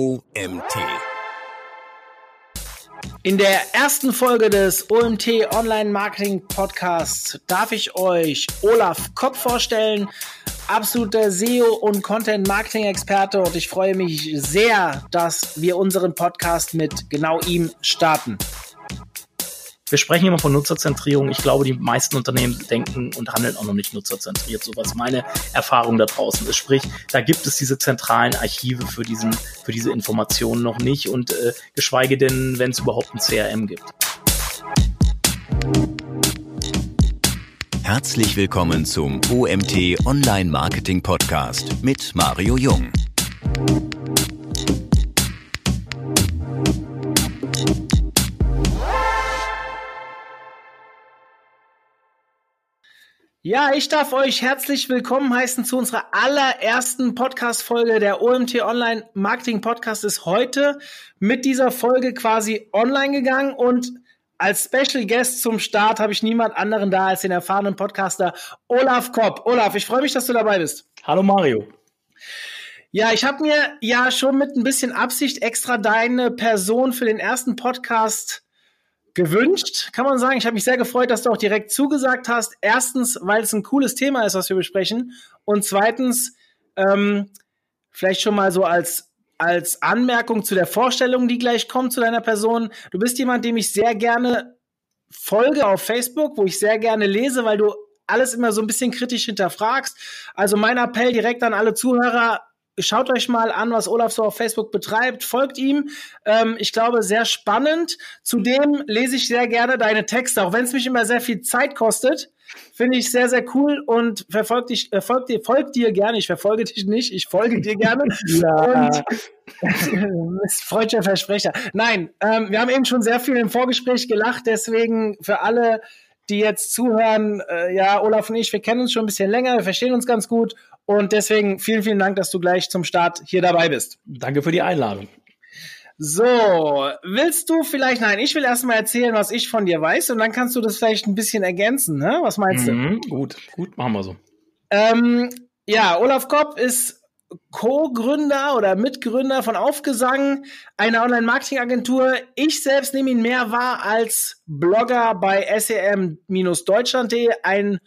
OMT. In der ersten Folge des OMT Online Marketing Podcasts darf ich euch Olaf Kopp vorstellen, absoluter SEO und Content Marketing Experte und ich freue mich sehr, dass wir unseren Podcast mit genau ihm starten. Wir sprechen immer von Nutzerzentrierung. Ich glaube, die meisten Unternehmen denken und handeln auch noch nicht nutzerzentriert, so was meine Erfahrung da draußen ist. Sprich, da gibt es diese zentralen Archive für, diesen, für diese Informationen noch nicht und äh, geschweige denn, wenn es überhaupt ein CRM gibt. Herzlich willkommen zum OMT Online Marketing Podcast mit Mario Jung. Ja, ich darf euch herzlich willkommen heißen zu unserer allerersten Podcast-Folge. Der OMT Online Marketing Podcast ist heute mit dieser Folge quasi online gegangen und als Special Guest zum Start habe ich niemand anderen da als den erfahrenen Podcaster Olaf Kopp. Olaf, ich freue mich, dass du dabei bist. Hallo Mario. Ja, ich habe mir ja schon mit ein bisschen Absicht extra deine Person für den ersten Podcast gewünscht, kann man sagen. Ich habe mich sehr gefreut, dass du auch direkt zugesagt hast. Erstens, weil es ein cooles Thema ist, was wir besprechen. Und zweitens, ähm, vielleicht schon mal so als, als Anmerkung zu der Vorstellung, die gleich kommt zu deiner Person. Du bist jemand, dem ich sehr gerne folge auf Facebook, wo ich sehr gerne lese, weil du alles immer so ein bisschen kritisch hinterfragst. Also mein Appell direkt an alle Zuhörer, Schaut euch mal an, was Olaf so auf Facebook betreibt. Folgt ihm. Ähm, ich glaube, sehr spannend. Zudem lese ich sehr gerne deine Texte, auch wenn es mich immer sehr viel Zeit kostet. Finde ich sehr, sehr cool und verfolgt dich, äh, folgt dir, folgt dir gerne. Ich verfolge dich nicht, ich folge dir gerne. ja. Und freudscher Versprecher. Nein, ähm, wir haben eben schon sehr viel im Vorgespräch gelacht, deswegen für alle, die jetzt zuhören, äh, ja, Olaf und ich, wir kennen uns schon ein bisschen länger, wir verstehen uns ganz gut und deswegen vielen, vielen Dank, dass du gleich zum Start hier dabei bist. Danke für die Einladung. So, willst du vielleicht, nein, ich will erstmal erzählen, was ich von dir weiß und dann kannst du das vielleicht ein bisschen ergänzen, ne? Was meinst mhm, du? Gut, gut, machen wir so. Ähm, ja, Olaf Kopp ist Co-Gründer oder Mitgründer von Aufgesang, einer Online-Marketing-Agentur. Ich selbst nehme ihn mehr wahr als Blogger bei sem-deutschland.de, ein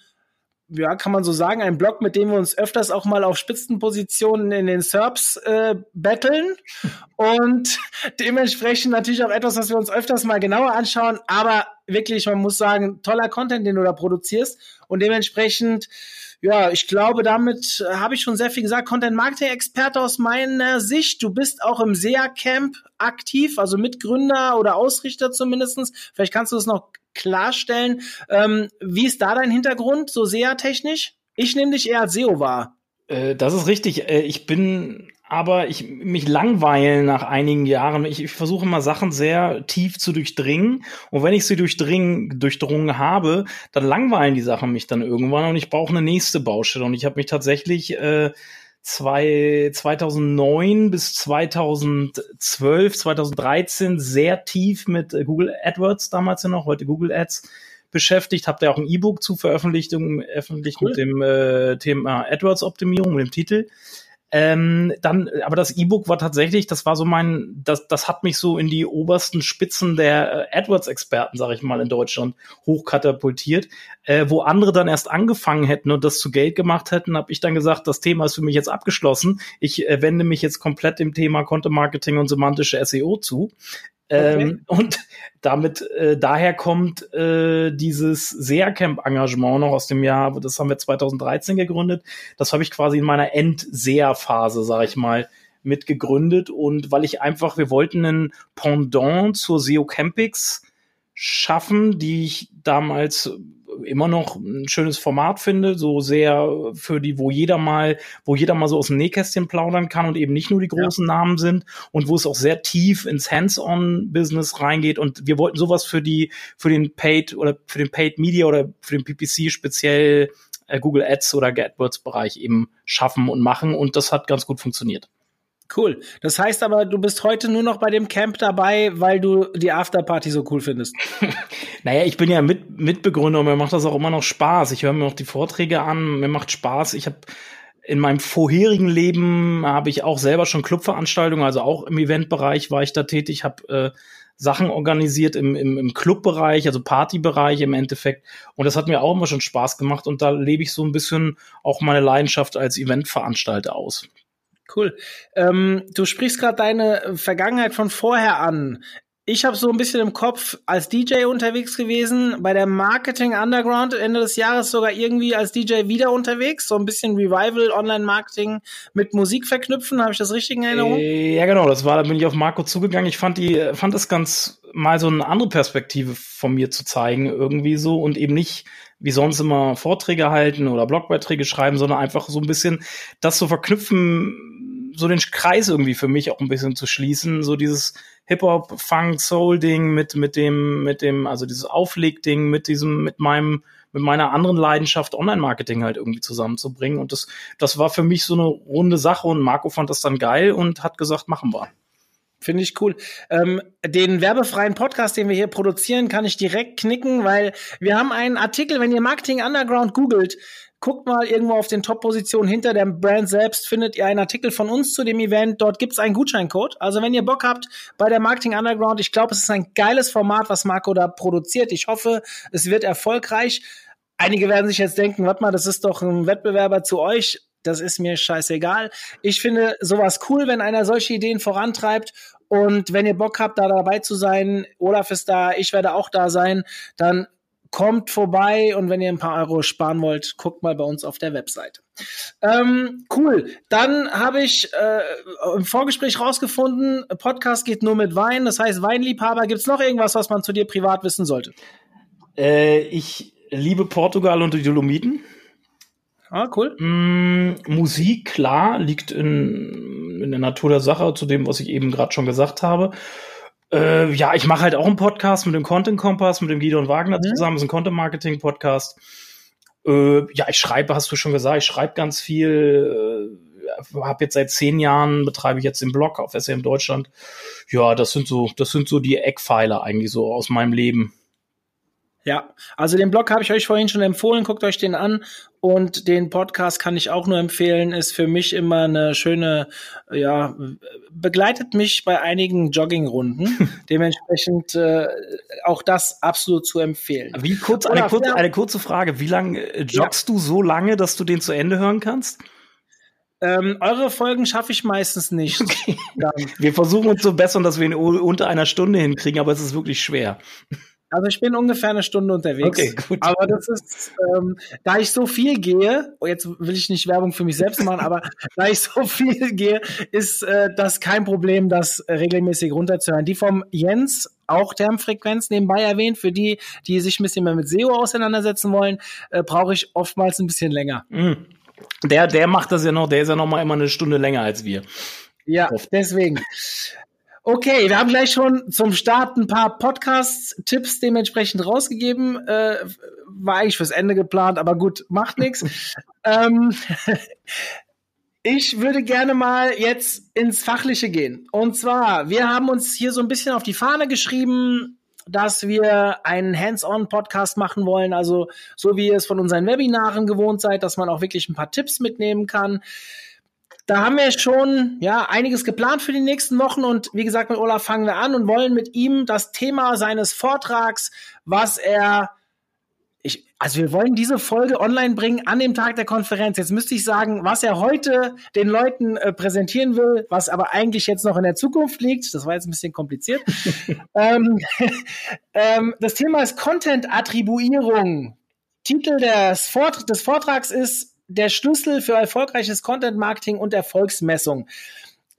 ja, kann man so sagen, ein Blog, mit dem wir uns öfters auch mal auf Spitzenpositionen in den SERPs äh, betteln. Und dementsprechend natürlich auch etwas, was wir uns öfters mal genauer anschauen. Aber wirklich, man muss sagen, toller Content, den du da produzierst. Und dementsprechend, ja, ich glaube, damit habe ich schon sehr viel gesagt. Content Marketing Experte aus meiner Sicht. Du bist auch im SEA Camp aktiv, also Mitgründer oder Ausrichter zumindestens. Vielleicht kannst du das noch klarstellen. Ähm, wie ist da dein Hintergrund, so SEA-technisch? Ich nehme dich eher als SEO wahr. Äh, das ist richtig. Äh, ich bin aber ich mich langweilen nach einigen Jahren. Ich, ich versuche immer Sachen sehr tief zu durchdringen. Und wenn ich sie durchdringen, durchdrungen habe, dann langweilen die Sachen mich dann irgendwann und ich brauche eine nächste Baustelle. Und ich habe mich tatsächlich äh, zwei, 2009 bis 2012, 2013 sehr tief mit äh, Google AdWords damals ja noch, heute Google Ads beschäftigt, habe da auch ein E-Book zu veröffentlicht, veröffentlicht cool. mit dem äh, Thema AdWords-Optimierung, mit dem Titel. Ähm, dann, aber das E-Book war tatsächlich, das war so mein, das, das hat mich so in die obersten Spitzen der äh, AdWords-Experten, sag ich mal, in Deutschland hochkatapultiert. Äh, wo andere dann erst angefangen hätten und das zu Geld gemacht hätten, habe ich dann gesagt, das Thema ist für mich jetzt abgeschlossen. Ich äh, wende mich jetzt komplett dem Thema Content Marketing und semantische SEO zu. Okay. Ähm, und damit äh, daher kommt äh, dieses SEA-Camp-Engagement noch aus dem Jahr, das haben wir 2013 gegründet. Das habe ich quasi in meiner End-SEA-Phase, sage ich mal, mitgegründet. Und weil ich einfach, wir wollten ein Pendant zur SEO Campix schaffen, die ich damals immer noch ein schönes Format finde, so sehr für die, wo jeder mal, wo jeder mal so aus dem Nähkästchen plaudern kann und eben nicht nur die großen ja. Namen sind und wo es auch sehr tief ins Hands-on-Business reingeht. Und wir wollten sowas für die, für den Paid oder für den Paid Media oder für den PPC speziell äh, Google Ads oder AdWords Bereich eben schaffen und machen. Und das hat ganz gut funktioniert. Cool. Das heißt aber, du bist heute nur noch bei dem Camp dabei, weil du die Afterparty so cool findest. naja, ich bin ja Mit Mitbegründer und mir macht das auch immer noch Spaß. Ich höre mir auch die Vorträge an, mir macht Spaß. Ich habe in meinem vorherigen Leben habe ich auch selber schon Clubveranstaltungen, also auch im Eventbereich war ich da tätig, habe äh, Sachen organisiert im, im, im Clubbereich, also Partybereich im Endeffekt. Und das hat mir auch immer schon Spaß gemacht und da lebe ich so ein bisschen auch meine Leidenschaft als Eventveranstalter aus. Cool. Ähm, du sprichst gerade deine Vergangenheit von vorher an ich habe so ein bisschen im Kopf als DJ unterwegs gewesen, bei der Marketing Underground Ende des Jahres sogar irgendwie als DJ wieder unterwegs, so ein bisschen Revival Online-Marketing mit Musik verknüpfen, habe ich das richtig in Erinnerung? Äh, ja, genau, das war, da bin ich auf Marco zugegangen. Ich fand die, fand es ganz mal so eine andere Perspektive von mir zu zeigen, irgendwie so und eben nicht wie sonst immer Vorträge halten oder Blogbeiträge schreiben, sondern einfach so ein bisschen das zu verknüpfen, so den Kreis irgendwie für mich auch ein bisschen zu schließen, so dieses Hip-Hop, Funk, Soul-Ding mit, mit dem, mit dem, also dieses Aufleg-Ding mit diesem, mit meinem, mit meiner anderen Leidenschaft Online-Marketing halt irgendwie zusammenzubringen. Und das, das war für mich so eine runde Sache und Marco fand das dann geil und hat gesagt, machen wir. Finde ich cool. Ähm, den werbefreien Podcast, den wir hier produzieren, kann ich direkt knicken, weil wir haben einen Artikel, wenn ihr Marketing Underground googelt, guckt mal irgendwo auf den Top-Positionen hinter der Brand selbst, findet ihr einen Artikel von uns zu dem Event. Dort gibt es einen Gutscheincode. Also wenn ihr Bock habt bei der Marketing Underground, ich glaube, es ist ein geiles Format, was Marco da produziert. Ich hoffe, es wird erfolgreich. Einige werden sich jetzt denken, warte mal, das ist doch ein Wettbewerber zu euch. Das ist mir scheißegal. Ich finde sowas cool, wenn einer solche Ideen vorantreibt. Und wenn ihr Bock habt, da dabei zu sein, Olaf ist da, ich werde auch da sein, dann kommt vorbei und wenn ihr ein paar Euro sparen wollt, guckt mal bei uns auf der Website. Ähm, cool. Dann habe ich äh, im Vorgespräch rausgefunden, Podcast geht nur mit Wein. Das heißt, Weinliebhaber. Gibt es noch irgendwas, was man zu dir privat wissen sollte? Äh, ich liebe Portugal und die Dolomiten. Ah, cool. Mm, Musik, klar, liegt in, in der Natur der Sache, zu dem, was ich eben gerade schon gesagt habe. Äh, ja, ich mache halt auch einen Podcast mit dem Content Kompass, mit dem Gideon Wagner mhm. zusammen. Das ist ein Content Marketing Podcast. Äh, ja, ich schreibe, hast du schon gesagt, ich schreibe ganz viel. Äh, habe jetzt seit zehn Jahren betreibe ich jetzt den Blog auf SM Deutschland. Ja, das sind so, das sind so die Eckpfeiler eigentlich so aus meinem Leben. Ja, also den Blog habe ich euch vorhin schon empfohlen, guckt euch den an und den Podcast kann ich auch nur empfehlen, ist für mich immer eine schöne, ja, begleitet mich bei einigen Joggingrunden, dementsprechend äh, auch das absolut zu empfehlen. Wie kurz, eine, kurze, eine kurze Frage, wie lange äh, joggst ja. du so lange, dass du den zu Ende hören kannst? Ähm, eure Folgen schaffe ich meistens nicht. Okay. Wir versuchen uns zu bessern, dass wir ihn unter einer Stunde hinkriegen, aber es ist wirklich schwer. Also ich bin ungefähr eine Stunde unterwegs. Okay, gut. Aber das ist, ähm, da ich so viel gehe, oh, jetzt will ich nicht Werbung für mich selbst machen, aber da ich so viel gehe, ist äh, das kein Problem, das regelmäßig runterzuhören. Die vom Jens, auch Termfrequenz nebenbei erwähnt, für die, die sich ein bisschen mehr mit SEO auseinandersetzen wollen, äh, brauche ich oftmals ein bisschen länger. Mm. Der, der macht das ja noch, der ist ja noch mal immer eine Stunde länger als wir. Ja, deswegen. Okay, wir haben gleich schon zum Start ein paar Podcast-Tipps dementsprechend rausgegeben. Äh, war eigentlich fürs Ende geplant, aber gut, macht nichts. ähm, ich würde gerne mal jetzt ins Fachliche gehen. Und zwar, wir haben uns hier so ein bisschen auf die Fahne geschrieben, dass wir einen Hands-on-Podcast machen wollen, also so wie ihr es von unseren Webinaren gewohnt seid, dass man auch wirklich ein paar Tipps mitnehmen kann. Da haben wir schon ja einiges geplant für die nächsten Wochen und wie gesagt mit Olaf fangen wir an und wollen mit ihm das Thema seines Vortrags, was er ich, also wir wollen diese Folge online bringen an dem Tag der Konferenz. Jetzt müsste ich sagen, was er heute den Leuten äh, präsentieren will, was aber eigentlich jetzt noch in der Zukunft liegt. Das war jetzt ein bisschen kompliziert. ähm, ähm, das Thema ist Content-Attribuierung. Titel des, Vort des Vortrags ist der Schlüssel für erfolgreiches Content Marketing und Erfolgsmessung.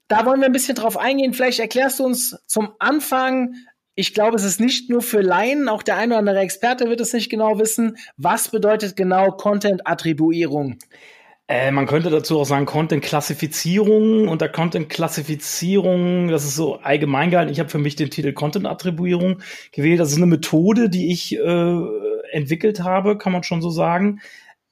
Da wollen wir ein bisschen drauf eingehen. Vielleicht erklärst du uns zum Anfang, ich glaube, es ist nicht nur für Laien, auch der eine oder andere Experte wird es nicht genau wissen. Was bedeutet genau Content-Attribuierung? Äh, man könnte dazu auch sagen Content-Klassifizierung. Unter Content-Klassifizierung, das ist so allgemein gehalten. Ich habe für mich den Titel Content-Attribuierung gewählt. Das ist eine Methode, die ich äh, entwickelt habe, kann man schon so sagen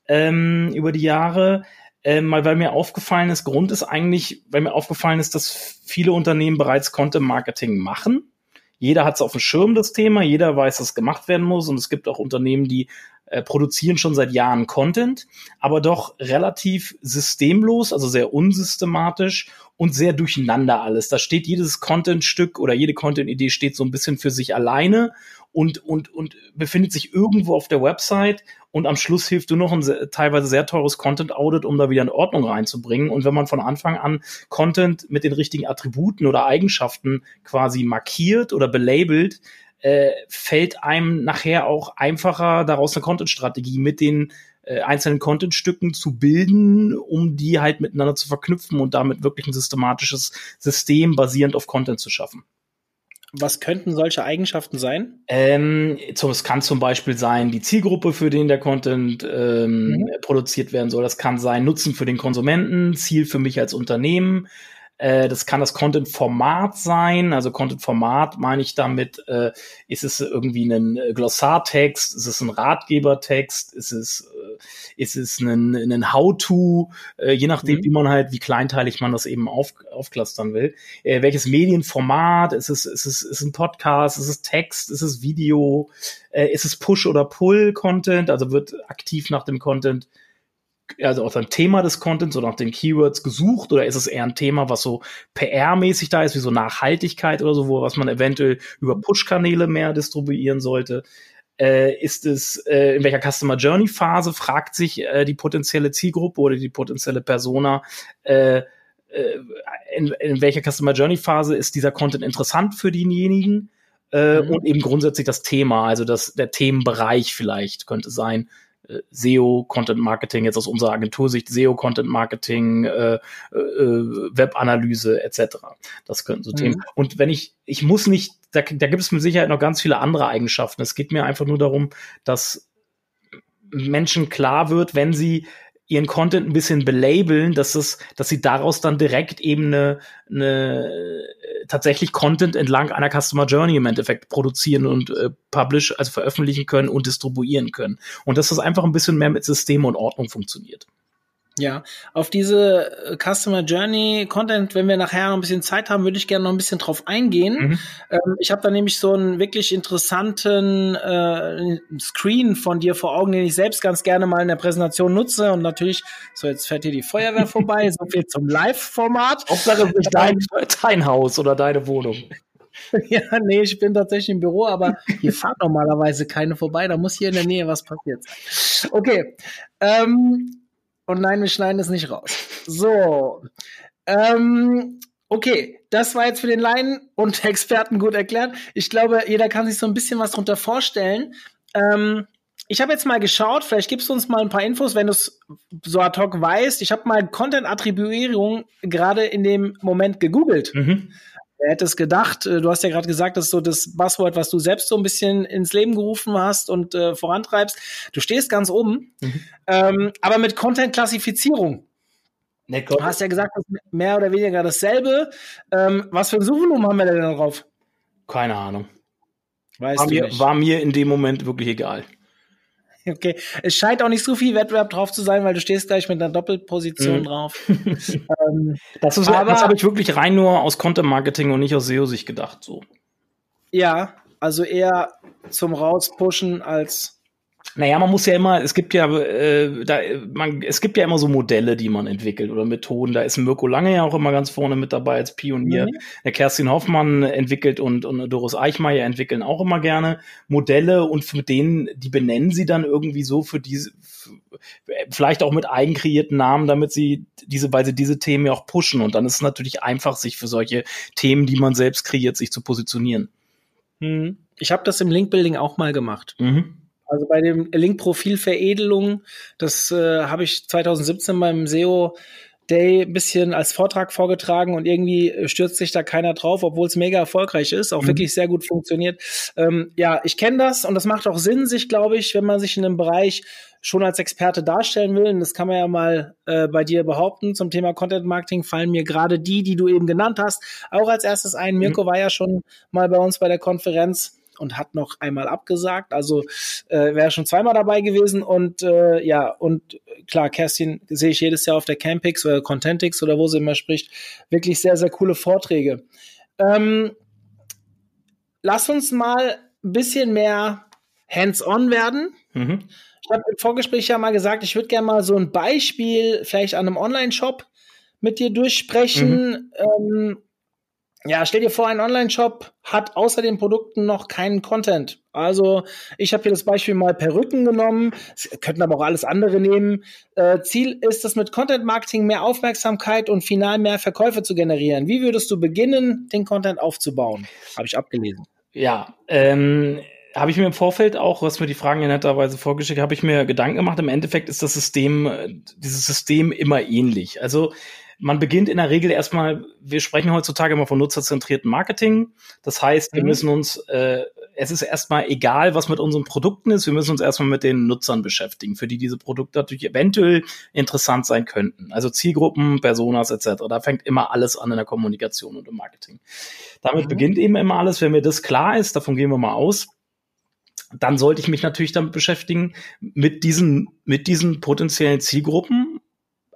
ähm, über die Jahre, ähm, mal weil mir aufgefallen ist, Grund ist eigentlich, weil mir aufgefallen ist, dass viele Unternehmen bereits Content Marketing machen. Jeder hat es auf dem Schirm, das Thema, jeder weiß, dass gemacht werden muss und es gibt auch Unternehmen, die äh, produzieren schon seit Jahren Content, aber doch relativ systemlos, also sehr unsystematisch und sehr durcheinander alles. Da steht jedes Content-Stück oder jede Content-Idee steht so ein bisschen für sich alleine und, und, und befindet sich irgendwo auf der Website und am Schluss hilft du noch ein sehr, teilweise sehr teures Content Audit, um da wieder in Ordnung reinzubringen. Und wenn man von Anfang an Content mit den richtigen Attributen oder Eigenschaften quasi markiert oder belabelt, äh, fällt einem nachher auch einfacher, daraus eine Content-Strategie mit den äh, einzelnen Content-Stücken zu bilden, um die halt miteinander zu verknüpfen und damit wirklich ein systematisches System basierend auf Content zu schaffen. Was könnten solche Eigenschaften sein? Ähm, es kann zum Beispiel sein, die Zielgruppe, für den der Content ähm, mhm. produziert werden soll. Das kann sein Nutzen für den Konsumenten, Ziel für mich als Unternehmen. Äh, das kann das Content-Format sein. Also Content-Format meine ich damit, äh, ist es irgendwie ein äh, Glossartext, ist es ein Ratgebertext, ist es, äh, ist es ein, ein How-To, äh, je nachdem, mhm. wie man halt, wie kleinteilig man das eben auf, aufklustern will. Äh, welches Medienformat? Ist es, ist es, ist es ein Podcast? Ist es Text? Ist es Video? Äh, ist es Push- oder Pull-Content? Also wird aktiv nach dem Content also auch ein Thema des Contents oder nach den Keywords gesucht oder ist es eher ein Thema, was so PR-mäßig da ist, wie so Nachhaltigkeit oder so, wo was man eventuell über Push-Kanäle mehr distribuieren sollte? Äh, ist es äh, in welcher Customer Journey Phase fragt sich äh, die potenzielle Zielgruppe oder die potenzielle Persona äh, äh, in, in welcher Customer Journey Phase ist dieser Content interessant für denjenigen? Äh, mhm. und eben grundsätzlich das Thema, also das, der Themenbereich vielleicht könnte sein, äh, SEO, Content Marketing, jetzt aus unserer Agentursicht SEO, Content Marketing, äh, äh, Webanalyse etc. Das könnten so mhm. Themen. Und wenn ich, ich muss nicht, da, da gibt es mit Sicherheit noch ganz viele andere Eigenschaften. Es geht mir einfach nur darum, dass Menschen klar wird, wenn sie ihren Content ein bisschen belabeln, dass es, dass sie daraus dann direkt eben eine, eine tatsächlich Content entlang einer Customer Journey im Endeffekt produzieren und äh, publish, also veröffentlichen können und distribuieren können. Und dass das einfach ein bisschen mehr mit System und Ordnung funktioniert. Ja, auf diese äh, Customer Journey Content, wenn wir nachher noch ein bisschen Zeit haben, würde ich gerne noch ein bisschen drauf eingehen. Mhm. Ähm, ich habe da nämlich so einen wirklich interessanten äh, Screen von dir vor Augen, den ich selbst ganz gerne mal in der Präsentation nutze. Und natürlich, so jetzt fährt hier die Feuerwehr vorbei, so viel zum Live-Format. Hauptsache nicht dein, dein Haus oder deine Wohnung. Ja, nee, ich bin tatsächlich im Büro, aber hier fahrt normalerweise keine vorbei. Da muss hier in der Nähe was passiert sein. Okay. Ähm, und nein, wir schneiden es nicht raus. So. Ähm, okay, das war jetzt für den Laien und Experten gut erklärt. Ich glaube, jeder kann sich so ein bisschen was darunter vorstellen. Ähm, ich habe jetzt mal geschaut, vielleicht gibst du uns mal ein paar Infos, wenn du es so ad hoc weißt. Ich habe mal Content-Attribuierung gerade in dem Moment gegoogelt. Mhm. Wer hätte es gedacht? Äh, du hast ja gerade gesagt, das ist so das Buzzword, was du selbst so ein bisschen ins Leben gerufen hast und äh, vorantreibst. Du stehst ganz oben, mhm. ähm, aber mit Content-Klassifizierung. Nee, du hast ja gesagt, das ist mehr oder weniger dasselbe. Ähm, was für ein Suchvolumen haben wir denn da drauf? Keine Ahnung. Weißt war, mir, war mir in dem Moment wirklich egal. Okay, es scheint auch nicht so viel Wettbewerb drauf zu sein, weil du stehst gleich mit einer Doppelposition mhm. drauf. ähm, das, das habe ich wirklich rein nur aus Content Marketing und nicht aus SEO-Sicht gedacht. So. Ja, also eher zum Rauspushen als naja, man muss ja immer, es gibt ja, äh, da, man, es gibt ja immer so Modelle, die man entwickelt oder Methoden. Da ist Mirko Lange ja auch immer ganz vorne mit dabei als Pionier. Mhm. Der Kerstin Hoffmann entwickelt und, und Doris Eichmeier entwickeln auch immer gerne Modelle und mit denen, die benennen sie dann irgendwie so für diese, vielleicht auch mit eigenkreierten Namen, damit sie diese, weil sie diese Themen ja auch pushen. Und dann ist es natürlich einfach, sich für solche Themen, die man selbst kreiert, sich zu positionieren. Mhm. Ich habe das im Linkbuilding auch mal gemacht. Mhm. Also bei dem Link-Profil-Veredelung, das äh, habe ich 2017 beim SEO Day ein bisschen als Vortrag vorgetragen und irgendwie äh, stürzt sich da keiner drauf, obwohl es mega erfolgreich ist, auch mhm. wirklich sehr gut funktioniert. Ähm, ja, ich kenne das und das macht auch Sinn, sich, glaube ich, wenn man sich in einem Bereich schon als Experte darstellen will, und das kann man ja mal äh, bei dir behaupten, zum Thema Content Marketing fallen mir gerade die, die du eben genannt hast, auch als erstes ein. Mirko mhm. war ja schon mal bei uns bei der Konferenz und hat noch einmal abgesagt. Also äh, wäre schon zweimal dabei gewesen und äh, ja, und klar, Kerstin sehe ich jedes Jahr auf der Campix oder Contentix oder wo sie immer spricht. Wirklich sehr, sehr coole Vorträge. Ähm, lass uns mal ein bisschen mehr hands-on werden. Mhm. Ich habe im Vorgespräch ja mal gesagt, ich würde gerne mal so ein Beispiel vielleicht an einem Online-Shop mit dir durchsprechen. Mhm. Ähm, ja, stell dir vor, ein Online-Shop hat außer den Produkten noch keinen Content. Also ich habe hier das Beispiel mal Perücken genommen, Sie könnten aber auch alles andere nehmen. Äh, Ziel ist es mit Content-Marketing mehr Aufmerksamkeit und final mehr Verkäufe zu generieren. Wie würdest du beginnen, den Content aufzubauen? Habe ich abgelesen. Ja, ähm, habe ich mir im Vorfeld auch, was mir die Fragen ja netterweise vorgeschickt, habe ich mir Gedanken gemacht. Im Endeffekt ist das System, äh, dieses System immer ähnlich. Also man beginnt in der Regel erstmal, wir sprechen heutzutage immer von nutzerzentrierten Marketing. Das heißt, wir mhm. müssen uns, äh, es ist erstmal egal, was mit unseren Produkten ist, wir müssen uns erstmal mit den Nutzern beschäftigen, für die diese Produkte natürlich eventuell interessant sein könnten. Also Zielgruppen, Personas etc. Da fängt immer alles an in der Kommunikation und im Marketing. Damit mhm. beginnt eben immer alles, wenn mir das klar ist, davon gehen wir mal aus dann sollte ich mich natürlich damit beschäftigen, mit diesen, mit diesen potenziellen Zielgruppen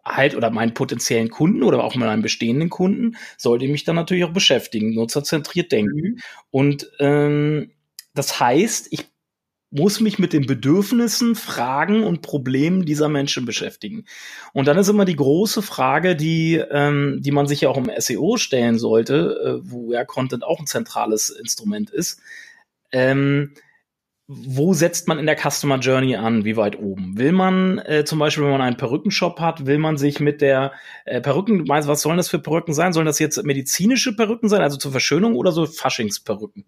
halt oder meinen potenziellen Kunden oder auch meinen bestehenden Kunden sollte ich mich dann natürlich auch beschäftigen, nutzerzentriert denken. Mhm. Und ähm, das heißt, ich muss mich mit den Bedürfnissen, Fragen und Problemen dieser Menschen beschäftigen. Und dann ist immer die große Frage, die, ähm, die man sich ja auch im SEO stellen sollte, äh, wo ja Content auch ein zentrales Instrument ist. Ähm, wo setzt man in der Customer Journey an? Wie weit oben? Will man äh, zum Beispiel, wenn man einen Perückenshop hat, will man sich mit der äh, Perücken, meinst, was sollen das für Perücken sein? Sollen das jetzt medizinische Perücken sein, also zur Verschönung oder so Faschingsperücken?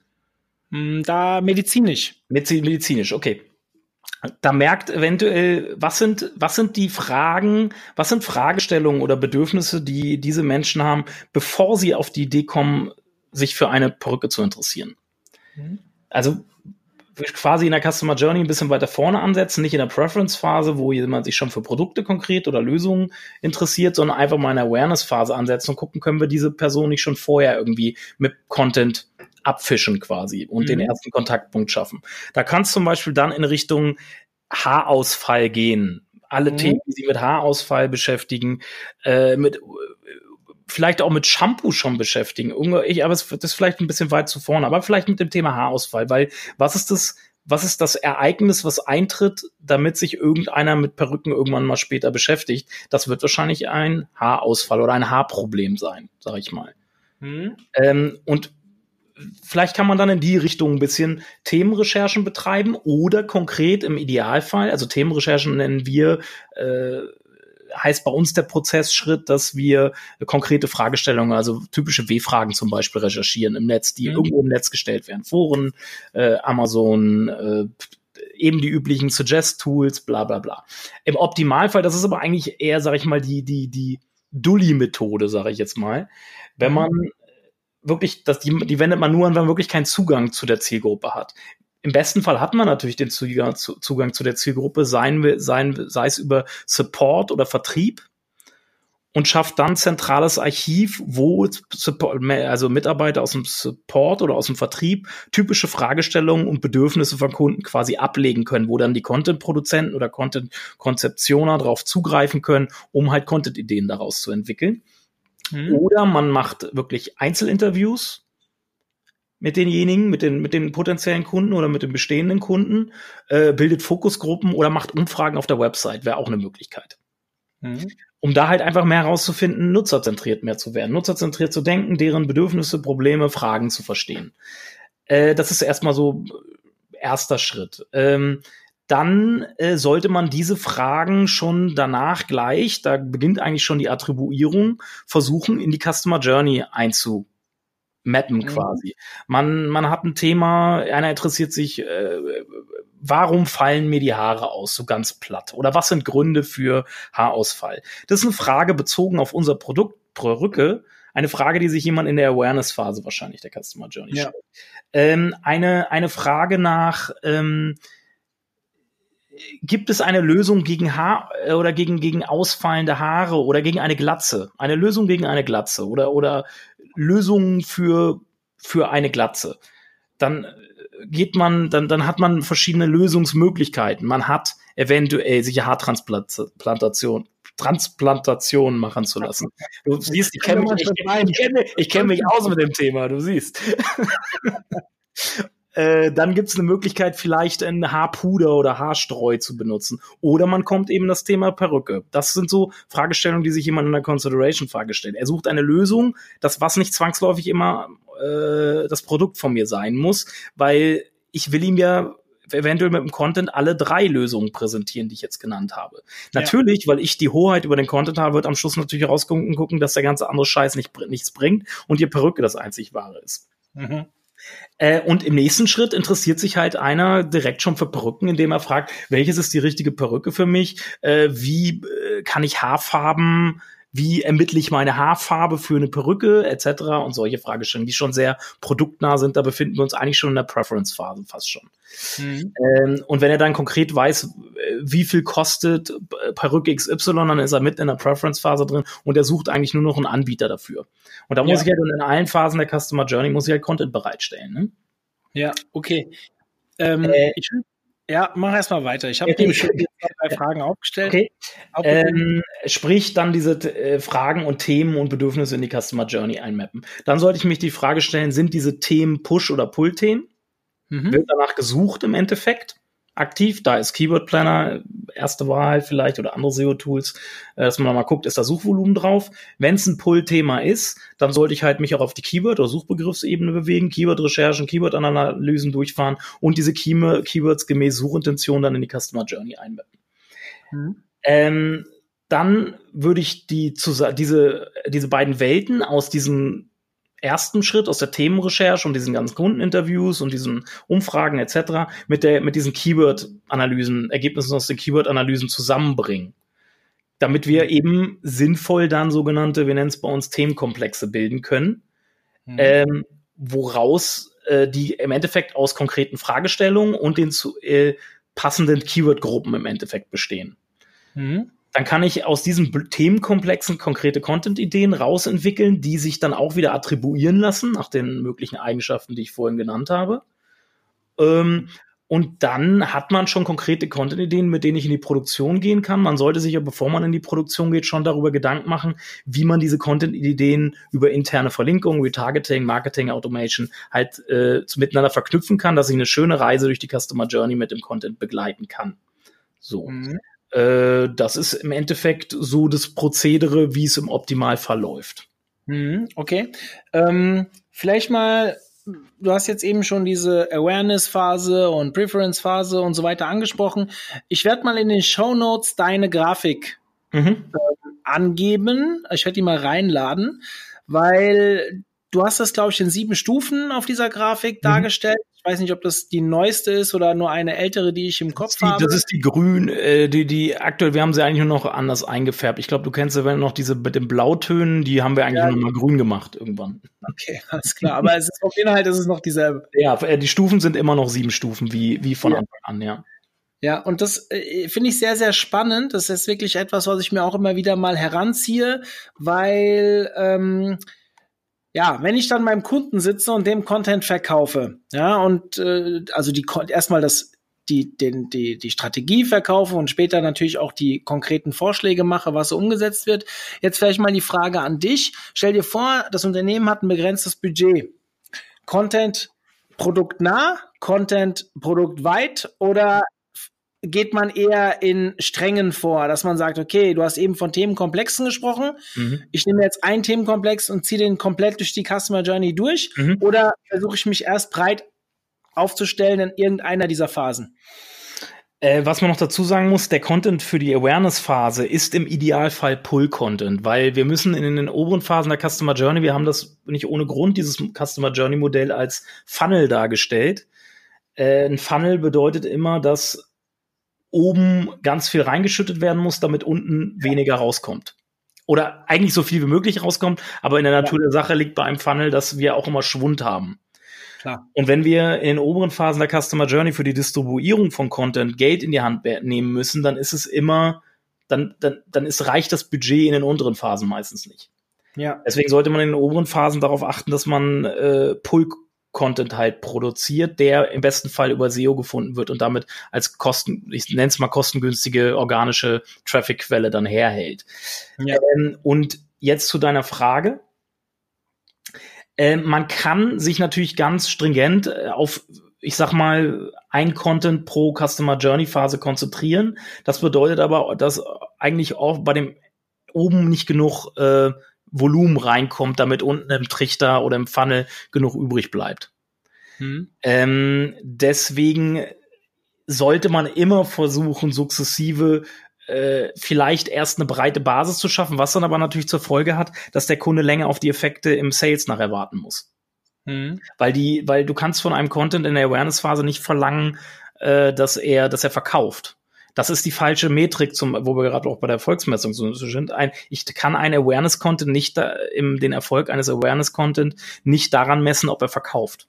Hm, da medizinisch. Medizinisch, okay. Da merkt eventuell, was sind, was sind die Fragen, was sind Fragestellungen oder Bedürfnisse, die diese Menschen haben, bevor sie auf die Idee kommen, sich für eine Perücke zu interessieren. Mhm. Also quasi in der Customer Journey ein bisschen weiter vorne ansetzen, nicht in der Preference-Phase, wo jemand sich schon für Produkte konkret oder Lösungen interessiert, sondern einfach mal in der Awareness-Phase ansetzen und gucken, können wir diese Person nicht schon vorher irgendwie mit Content abfischen quasi und mhm. den ersten Kontaktpunkt schaffen. Da kann es zum Beispiel dann in Richtung Haarausfall gehen. Alle mhm. Themen, die sich mit Haarausfall beschäftigen, äh, mit vielleicht auch mit Shampoo schon beschäftigen. Ich, aber das ist vielleicht ein bisschen weit zu vorne, aber vielleicht mit dem Thema Haarausfall, weil was ist das, was ist das Ereignis, was eintritt, damit sich irgendeiner mit Perücken irgendwann mal später beschäftigt? Das wird wahrscheinlich ein Haarausfall oder ein Haarproblem sein, sag ich mal. Hm. Ähm, und vielleicht kann man dann in die Richtung ein bisschen Themenrecherchen betreiben oder konkret im Idealfall, also Themenrecherchen nennen wir äh, heißt bei uns der Prozessschritt, dass wir konkrete Fragestellungen, also typische W-Fragen zum Beispiel recherchieren im Netz, die mhm. irgendwo im Netz gestellt werden. Foren, äh, Amazon, äh, eben die üblichen Suggest-Tools, bla bla bla. Im Optimalfall, das ist aber eigentlich eher, sag ich mal, die, die, die Dulli-Methode, sage ich jetzt mal. Wenn mhm. man wirklich, das, die, die wendet man nur an, wenn man wirklich keinen Zugang zu der Zielgruppe hat. Im besten Fall hat man natürlich den Zugang zu, Zugang zu der Zielgruppe, seien, seien, sei es über Support oder Vertrieb und schafft dann zentrales Archiv, wo also Mitarbeiter aus dem Support oder aus dem Vertrieb typische Fragestellungen und Bedürfnisse von Kunden quasi ablegen können, wo dann die Content-Produzenten oder Content-Konzeptioner darauf zugreifen können, um halt Content-Ideen daraus zu entwickeln. Mhm. Oder man macht wirklich Einzelinterviews mit denjenigen, mit den, mit den potenziellen Kunden oder mit den bestehenden Kunden, äh, bildet Fokusgruppen oder macht Umfragen auf der Website, wäre auch eine Möglichkeit. Mhm. Um da halt einfach mehr herauszufinden, nutzerzentriert mehr zu werden, nutzerzentriert zu denken, deren Bedürfnisse, Probleme, Fragen zu verstehen. Äh, das ist erstmal so erster Schritt. Ähm, dann äh, sollte man diese Fragen schon danach gleich, da beginnt eigentlich schon die Attribuierung, versuchen in die Customer Journey einzu mappen mhm. quasi. Man, man hat ein Thema, einer interessiert sich, äh, warum fallen mir die Haare aus, so ganz platt? Oder was sind Gründe für Haarausfall? Das ist eine Frage bezogen auf unser Produkt Perücke, eine Frage, die sich jemand in der Awareness-Phase wahrscheinlich der Customer Journey ja. stellt. Ähm, eine, eine Frage nach, ähm, gibt es eine Lösung gegen Haar äh, oder gegen, gegen ausfallende Haare oder gegen eine Glatze? Eine Lösung gegen eine Glatze oder, oder Lösungen für, für eine Glatze. Dann äh, geht man, dann, dann hat man verschiedene Lösungsmöglichkeiten. Man hat eventuell sich Haartransplantation Transplantation machen zu lassen. Du siehst, ich kenne mich, ich, ich kenn, ich kenn mich aus mit dem Thema, du siehst. Äh, dann gibt es eine Möglichkeit, vielleicht ein Haarpuder oder Haarstreu zu benutzen. Oder man kommt eben das Thema Perücke. Das sind so Fragestellungen, die sich jemand in der Consideration-Frage stellt. Er sucht eine Lösung, das was nicht zwangsläufig immer äh, das Produkt von mir sein muss, weil ich will ihm ja eventuell mit dem Content alle drei Lösungen präsentieren, die ich jetzt genannt habe. Ja. Natürlich, weil ich die Hoheit über den Content habe, wird am Schluss natürlich rausgucken, gucken, dass der ganze andere Scheiß nicht, nichts bringt und die Perücke das einzig wahre ist. Mhm. Äh, und im nächsten Schritt interessiert sich halt einer direkt schon für Perücken, indem er fragt, welches ist die richtige Perücke für mich? Äh, wie äh, kann ich Haarfarben wie ermittle ich meine Haarfarbe für eine Perücke etc. und solche Fragestellungen, die schon sehr produktnah sind. Da befinden wir uns eigentlich schon in der Preference-Phase fast schon. Mhm. Ähm, und wenn er dann konkret weiß, wie viel kostet Perücke XY, dann ist er mitten in der Preference-Phase drin und er sucht eigentlich nur noch einen Anbieter dafür. Und da muss ja. ich halt in allen Phasen der Customer Journey muss ich halt Content bereitstellen. Ne? Ja, okay. Ähm, äh, ich, ja, mach erstmal weiter. Ich habe okay. schon zwei Fragen aufgestellt. Okay. Ähm, sprich, dann diese äh, Fragen und Themen und Bedürfnisse in die Customer Journey einmappen. Dann sollte ich mich die Frage stellen, sind diese Themen Push- oder Pull-Themen? Mhm. Wird danach gesucht im Endeffekt? Aktiv. Da ist Keyword Planner erste Wahl vielleicht oder andere SEO-Tools, äh, dass man mal guckt, ist da Suchvolumen drauf. Wenn es ein Pull-Thema ist, dann sollte ich halt mich auch auf die Keyword- oder Suchbegriffsebene bewegen, Keyword-Recherchen, Keyword-Analysen durchfahren und diese Key Keywords gemäß Suchintention dann in die Customer Journey einbetten. Mhm. Ähm, dann würde ich die, diese, diese beiden Welten aus diesen ersten Schritt aus der Themenrecherche und diesen ganzen Kundeninterviews und diesen Umfragen etc. mit der mit diesen Keyword-Analysen, Ergebnissen aus den Keyword-Analysen zusammenbringen, damit wir eben sinnvoll dann sogenannte, wir nennen es bei uns Themenkomplexe bilden können, mhm. ähm, woraus äh, die im Endeffekt aus konkreten Fragestellungen und den zu, äh, passenden Keyword-Gruppen im Endeffekt bestehen. Mhm dann kann ich aus diesen Themenkomplexen konkrete Content-Ideen rausentwickeln, die sich dann auch wieder attribuieren lassen nach den möglichen Eigenschaften, die ich vorhin genannt habe. Ähm, und dann hat man schon konkrete Content-Ideen, mit denen ich in die Produktion gehen kann. Man sollte sich ja, bevor man in die Produktion geht, schon darüber Gedanken machen, wie man diese Content-Ideen über interne Verlinkung, Retargeting, Marketing, Automation halt äh, miteinander verknüpfen kann, dass ich eine schöne Reise durch die Customer Journey mit dem Content begleiten kann. So. Mhm. Äh, das ist im Endeffekt so das Prozedere, wie es im Optimalfall läuft. Mhm, okay. Ähm, vielleicht mal, du hast jetzt eben schon diese Awareness-Phase und Preference-Phase und so weiter angesprochen. Ich werde mal in den Show Notes deine Grafik mhm. äh, angeben. Ich werde die mal reinladen, weil du hast das, glaube ich, in sieben Stufen auf dieser Grafik mhm. dargestellt weiß nicht, ob das die neueste ist oder nur eine ältere, die ich im Kopf die, habe. Das ist die grün, äh, die, die aktuell, wir haben sie eigentlich nur noch anders eingefärbt. Ich glaube, du kennst ja noch diese mit den Blautönen, die haben wir eigentlich ja. nur mal grün gemacht irgendwann. Okay, alles klar. Aber es ist vom Inhalt ist es noch dieselbe. Ja, äh, die Stufen sind immer noch sieben Stufen, wie, wie von ja. Anfang an, ja. Ja, und das äh, finde ich sehr, sehr spannend. Das ist wirklich etwas, was ich mir auch immer wieder mal heranziehe, weil ähm, ja, wenn ich dann beim Kunden sitze und dem Content verkaufe, ja, und äh, also die erstmal das die, den, die, die Strategie verkaufe und später natürlich auch die konkreten Vorschläge mache, was so umgesetzt wird. Jetzt vielleicht mal die Frage an dich. Stell dir vor, das Unternehmen hat ein begrenztes Budget. Content produktnah, Content produktweit oder geht man eher in Strengen vor, dass man sagt, okay, du hast eben von Themenkomplexen gesprochen. Mhm. Ich nehme jetzt einen Themenkomplex und ziehe den komplett durch die Customer Journey durch. Mhm. Oder versuche ich mich erst breit aufzustellen in irgendeiner dieser Phasen? Äh, was man noch dazu sagen muss, der Content für die Awareness-Phase ist im Idealfall Pull-Content, weil wir müssen in den oberen Phasen der Customer Journey, wir haben das nicht ohne Grund, dieses Customer Journey-Modell als Funnel dargestellt. Äh, ein Funnel bedeutet immer, dass oben ganz viel reingeschüttet werden muss, damit unten weniger rauskommt. Oder eigentlich so viel wie möglich rauskommt, aber in der Natur ja. der Sache liegt bei einem Funnel, dass wir auch immer Schwund haben. Klar. Und wenn wir in den oberen Phasen der Customer Journey für die Distribuierung von Content Geld in die Hand nehmen müssen, dann ist es immer, dann, dann, dann ist, reicht das Budget in den unteren Phasen meistens nicht. Ja. Deswegen sollte man in den oberen Phasen darauf achten, dass man äh, Pull Content halt produziert, der im besten Fall über SEO gefunden wird und damit als Kosten, ich nenne es mal kostengünstige organische Traffic-Quelle dann herhält. Ja. Ähm, und jetzt zu deiner Frage. Ähm, man kann sich natürlich ganz stringent äh, auf ich sag mal, ein Content pro Customer Journey Phase konzentrieren. Das bedeutet aber, dass eigentlich auch bei dem oben nicht genug äh, Volumen reinkommt, damit unten im Trichter oder im Funnel genug übrig bleibt. Hm. Ähm, deswegen sollte man immer versuchen, sukzessive äh, vielleicht erst eine breite Basis zu schaffen, was dann aber natürlich zur Folge hat, dass der Kunde länger auf die Effekte im Sales nachher warten muss. Hm. Weil die, weil du kannst von einem Content in der Awareness-Phase nicht verlangen, äh, dass er, dass er verkauft. Das ist die falsche Metrik, zum, wo wir gerade auch bei der Erfolgsmessung sind. Ein, ich kann ein Awareness-Content nicht da, im, den Erfolg eines Awareness-Content nicht daran messen, ob er verkauft.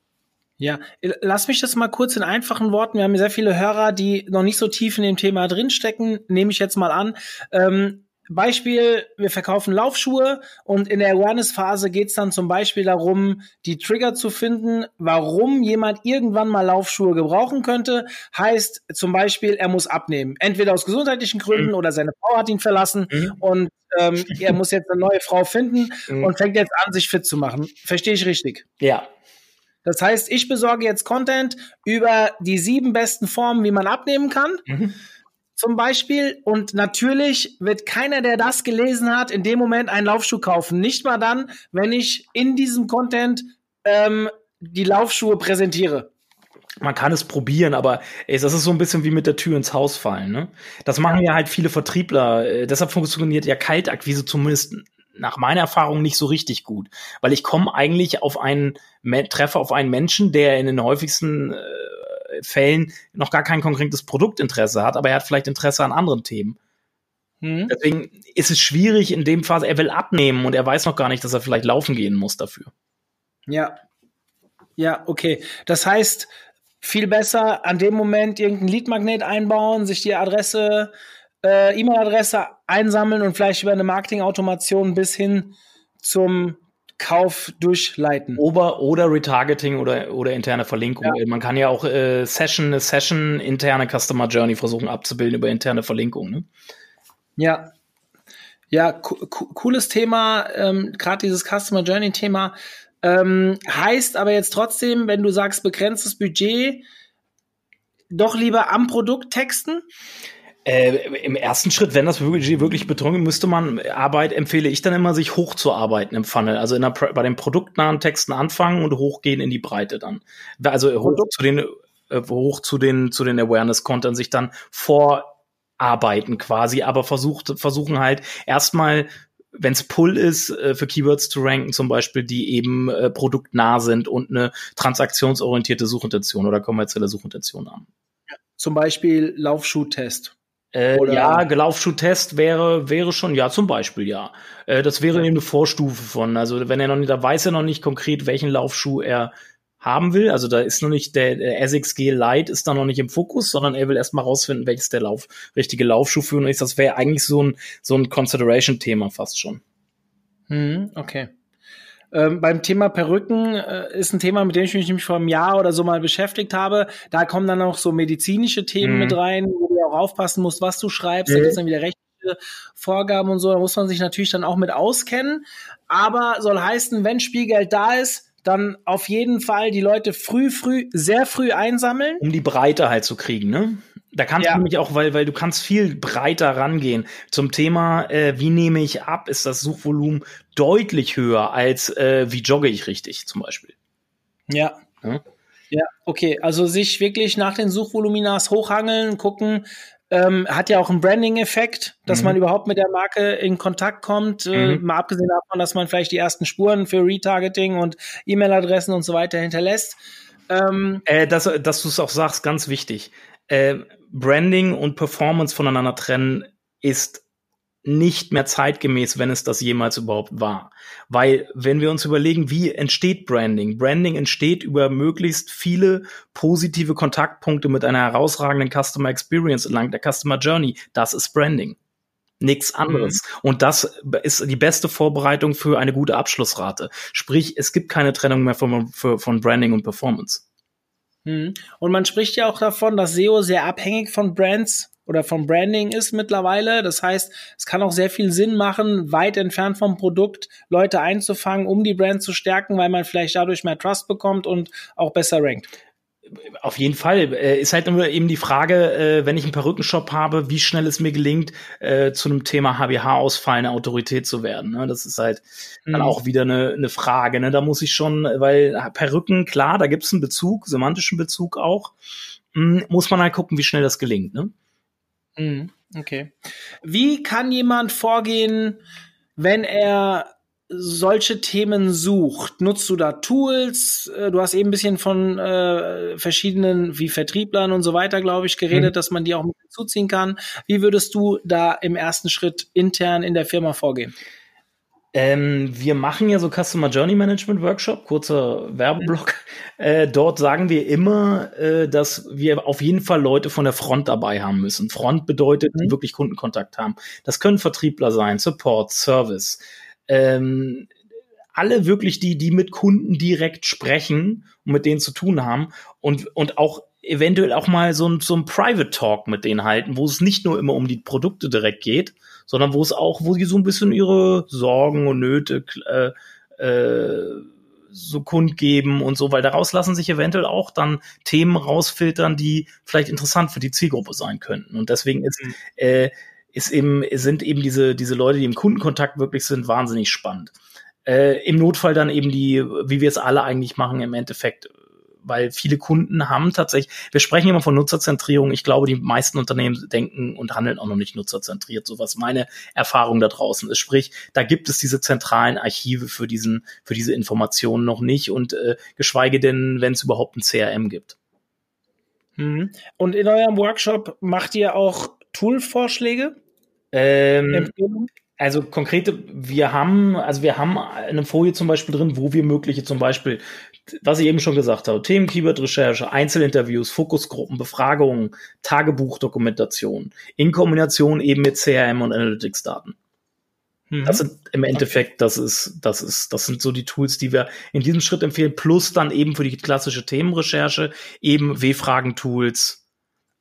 Ja, lass mich das mal kurz in einfachen Worten. Wir haben sehr viele Hörer, die noch nicht so tief in dem Thema drinstecken. Nehme ich jetzt mal an. Ähm, Beispiel, wir verkaufen Laufschuhe und in der Awareness-Phase geht es dann zum Beispiel darum, die Trigger zu finden, warum jemand irgendwann mal Laufschuhe gebrauchen könnte. Heißt zum Beispiel, er muss abnehmen. Entweder aus gesundheitlichen Gründen mhm. oder seine Frau hat ihn verlassen mhm. und ähm, er muss jetzt eine neue Frau finden mhm. und fängt jetzt an, sich fit zu machen. Verstehe ich richtig? Ja. Das heißt, ich besorge jetzt Content über die sieben besten Formen, wie man abnehmen kann. Mhm zum Beispiel. Und natürlich wird keiner, der das gelesen hat, in dem Moment einen Laufschuh kaufen. Nicht mal dann, wenn ich in diesem Content ähm, die Laufschuhe präsentiere. Man kann es probieren, aber ey, das ist so ein bisschen wie mit der Tür ins Haus fallen. Ne? Das machen ja halt viele Vertriebler. Äh, deshalb funktioniert ja Kaltakquise zumindest nach meiner Erfahrung nicht so richtig gut, weil ich komme eigentlich auf einen treffe auf einen Menschen, der in den häufigsten äh, Fällen noch gar kein konkretes Produktinteresse hat, aber er hat vielleicht Interesse an anderen Themen. Hm. Deswegen ist es schwierig in dem Phase, er will abnehmen und er weiß noch gar nicht, dass er vielleicht laufen gehen muss dafür. Ja. Ja, okay. Das heißt, viel besser an dem Moment irgendein Lead-Magnet einbauen, sich die Adresse, äh, E-Mail-Adresse einsammeln und vielleicht über eine Marketing-Automation bis hin zum Kauf durchleiten. Oder, oder Retargeting oder, oder interne Verlinkung. Ja. Man kann ja auch äh, Session, eine Session, interne Customer Journey versuchen abzubilden über interne Verlinkung. Ne? Ja. Ja, cooles Thema, ähm, gerade dieses Customer Journey Thema. Ähm, heißt aber jetzt trotzdem, wenn du sagst begrenztes Budget, doch lieber am Produkt texten? Äh, Im ersten Schritt, wenn das wirklich, wirklich betrunken, müsste man Arbeit, empfehle ich dann immer, sich hochzuarbeiten im Funnel. Also in der, bei den produktnahen Texten anfangen und hochgehen in die Breite dann. Also hoch zu den, äh, hoch zu den, zu den Awareness-Content sich dann vorarbeiten quasi, aber versucht, versuchen halt erstmal wenn es Pull ist, äh, für Keywords zu ranken, zum Beispiel, die eben äh, produktnah sind und eine transaktionsorientierte Suchintention oder kommerzielle Suchintention haben. Zum Beispiel Laufschuhtest. Äh, ja, Laufschuh-Test wäre, wäre schon, ja, zum Beispiel, ja. Äh, das wäre eben eine Vorstufe von, also wenn er noch nicht, da weiß er noch nicht konkret, welchen Laufschuh er haben will. Also da ist noch nicht der, der Essex G Lite ist da noch nicht im Fokus, sondern er will erstmal rausfinden, welches der Lauf, richtige Laufschuh für ihn ist. Das wäre eigentlich so ein, so ein Consideration-Thema fast schon. Hm, okay. Ähm, beim Thema Perücken äh, ist ein Thema, mit dem ich mich nämlich vor einem Jahr oder so mal beschäftigt habe. Da kommen dann auch so medizinische Themen mhm. mit rein, wo du auch aufpassen musst, was du schreibst. Mhm. Da gibt es dann wieder rechtliche Vorgaben und so. Da muss man sich natürlich dann auch mit auskennen. Aber soll heißen, wenn Spielgeld da ist, dann auf jeden Fall die Leute früh, früh, sehr früh einsammeln. Um die Breite halt zu kriegen, ne? Da kannst ja. du nämlich auch, weil, weil du kannst viel breiter rangehen. Zum Thema, äh, wie nehme ich ab, ist das Suchvolumen deutlich höher als äh, wie jogge ich richtig, zum Beispiel. Ja. ja. Ja, okay. Also sich wirklich nach den Suchvoluminas hochhangeln, gucken, ähm, hat ja auch einen Branding-Effekt, dass mhm. man überhaupt mit der Marke in Kontakt kommt. Äh, mhm. mal abgesehen davon, dass man vielleicht die ersten Spuren für Retargeting und E-Mail-Adressen und so weiter hinterlässt. Ähm, äh, dass dass du es auch sagst, ganz wichtig. Äh, Branding und Performance voneinander trennen ist nicht mehr zeitgemäß, wenn es das jemals überhaupt war. Weil, wenn wir uns überlegen, wie entsteht Branding? Branding entsteht über möglichst viele positive Kontaktpunkte mit einer herausragenden Customer Experience entlang der Customer Journey. Das ist Branding. Nichts anderes. Mhm. Und das ist die beste Vorbereitung für eine gute Abschlussrate. Sprich, es gibt keine Trennung mehr von, von Branding und Performance. Mhm. Und man spricht ja auch davon, dass SEO sehr abhängig von Brands oder vom Branding ist mittlerweile. Das heißt, es kann auch sehr viel Sinn machen, weit entfernt vom Produkt Leute einzufangen, um die Brand zu stärken, weil man vielleicht dadurch mehr Trust bekommt und auch besser rankt. Auf jeden Fall. Äh, ist halt nur eben die Frage, äh, wenn ich einen Perückenshop habe, wie schnell es mir gelingt, äh, zu einem Thema HBH-Ausfall eine Autorität zu werden. Ne? Das ist halt mhm. dann auch wieder eine, eine Frage. Ne? Da muss ich schon, weil Perücken, klar, da gibt es einen Bezug, semantischen Bezug auch. Mhm, muss man halt gucken, wie schnell das gelingt. Ne? Mhm. Okay. Wie kann jemand vorgehen, wenn er solche Themen sucht? Nutzt du da Tools? Äh, du hast eben ein bisschen von äh, verschiedenen, wie Vertrieblern und so weiter, glaube ich, geredet, mhm. dass man die auch mit zuziehen kann. Wie würdest du da im ersten Schritt intern in der Firma vorgehen? Ähm, wir machen ja so Customer Journey Management Workshop, kurzer Werbeblock. Äh, dort sagen wir immer, äh, dass wir auf jeden Fall Leute von der Front dabei haben müssen. Front bedeutet, die mhm. wirklich Kundenkontakt haben. Das können Vertriebler sein, Support, Service ähm, alle wirklich die, die mit Kunden direkt sprechen und mit denen zu tun haben und, und auch eventuell auch mal so ein, so ein Private Talk mit denen halten, wo es nicht nur immer um die Produkte direkt geht, sondern wo es auch, wo die so ein bisschen ihre Sorgen und Nöte äh, äh, so kundgeben und so, weil daraus lassen sich eventuell auch dann Themen rausfiltern, die vielleicht interessant für die Zielgruppe sein könnten. Und deswegen ist mhm. äh, ist eben, sind eben diese, diese Leute, die im Kundenkontakt wirklich sind, wahnsinnig spannend. Äh, Im Notfall dann eben die, wie wir es alle eigentlich machen, im Endeffekt, weil viele Kunden haben tatsächlich, wir sprechen immer von Nutzerzentrierung. Ich glaube, die meisten Unternehmen denken und handeln auch noch nicht nutzerzentriert, so was meine Erfahrung da draußen ist. Sprich, da gibt es diese zentralen Archive für diesen, für diese Informationen noch nicht und äh, geschweige denn, wenn es überhaupt ein CRM gibt. Mhm. Und in eurem Workshop macht ihr auch Tool-Vorschläge? Ähm, also konkrete, wir haben, also wir haben eine Folie zum Beispiel drin, wo wir mögliche zum Beispiel, was ich eben schon gesagt habe, Themen, Keyword-Recherche, Einzelinterviews, Fokusgruppen, Befragungen, Tagebuchdokumentation, in Kombination eben mit CRM und Analytics-Daten. Mhm. Das sind im Endeffekt, das ist, das ist, das sind so die Tools, die wir in diesem Schritt empfehlen, plus dann eben für die klassische Themenrecherche eben W-Fragen-Tools,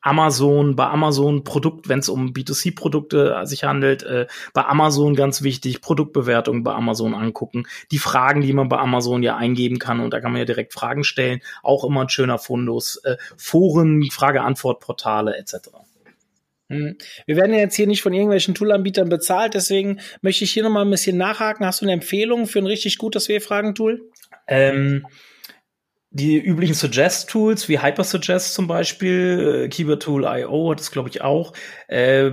Amazon, bei Amazon Produkt, wenn es um B2C-Produkte äh, sich handelt, äh, bei Amazon ganz wichtig, Produktbewertung bei Amazon angucken, die Fragen, die man bei Amazon ja eingeben kann und da kann man ja direkt Fragen stellen, auch immer ein schöner Fundus, äh, Foren, Frage-Antwort-Portale etc. Hm. Wir werden ja jetzt hier nicht von irgendwelchen Toolanbietern bezahlt, deswegen möchte ich hier nochmal ein bisschen nachhaken. Hast du eine Empfehlung für ein richtig gutes W-Fragen-Tool? Ähm, die üblichen Suggest-Tools wie Hypersuggest zum Beispiel, äh, Keyword Tool IO hat es glaube ich auch. Äh,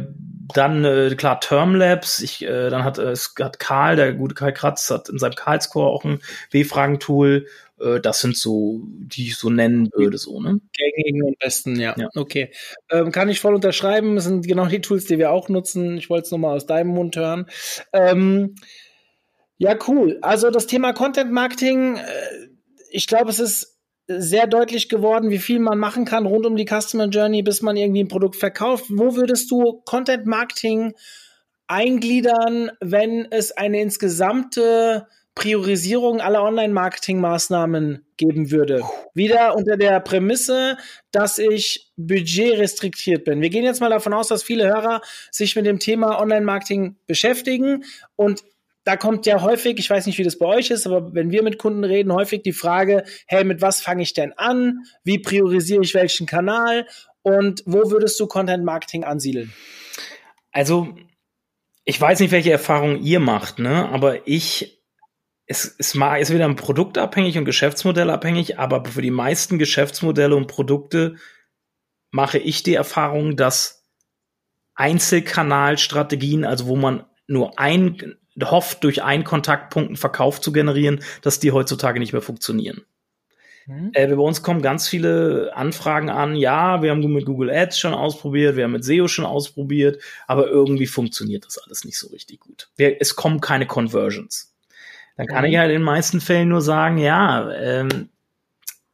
dann äh, klar Termlabs. Ich, äh, dann hat äh, hat Karl, der gute Karl Kratz, hat in seinem Karl-Score auch ein W-Fragen-Tool. Äh, das sind so, die ich so nennen würde, so ne. Gängigen und besten, ja. ja. Okay, ähm, kann ich voll unterschreiben. Das sind genau die Tools, die wir auch nutzen. Ich wollte es nochmal aus deinem Mund hören. Ähm, ja, cool. Also das Thema Content Marketing. Äh, ich glaube, es ist sehr deutlich geworden, wie viel man machen kann rund um die Customer Journey, bis man irgendwie ein Produkt verkauft. Wo würdest du Content Marketing eingliedern, wenn es eine insgesamte Priorisierung aller Online-Marketing-Maßnahmen geben würde. Wieder unter der Prämisse, dass ich budgetrestriktiert bin. Wir gehen jetzt mal davon aus, dass viele Hörer sich mit dem Thema Online-Marketing beschäftigen und da kommt ja häufig, ich weiß nicht, wie das bei euch ist, aber wenn wir mit Kunden reden, häufig die Frage, hey, mit was fange ich denn an? Wie priorisiere ich welchen Kanal? Und wo würdest du Content Marketing ansiedeln? Also, ich weiß nicht, welche Erfahrungen ihr macht, ne? Aber ich, es, es ist wieder ein Produkt abhängig und Geschäftsmodell abhängig, aber für die meisten Geschäftsmodelle und Produkte mache ich die Erfahrung, dass Einzelkanalstrategien, also wo man nur ein hofft, durch einen Kontaktpunkt einen Verkauf zu generieren, dass die heutzutage nicht mehr funktionieren. Mhm. Äh, bei uns kommen ganz viele Anfragen an. Ja, wir haben mit Google Ads schon ausprobiert, wir haben mit SEO schon ausprobiert, aber irgendwie funktioniert das alles nicht so richtig gut. Wir, es kommen keine Conversions. Dann kann mhm. ich halt in den meisten Fällen nur sagen, ja, ähm,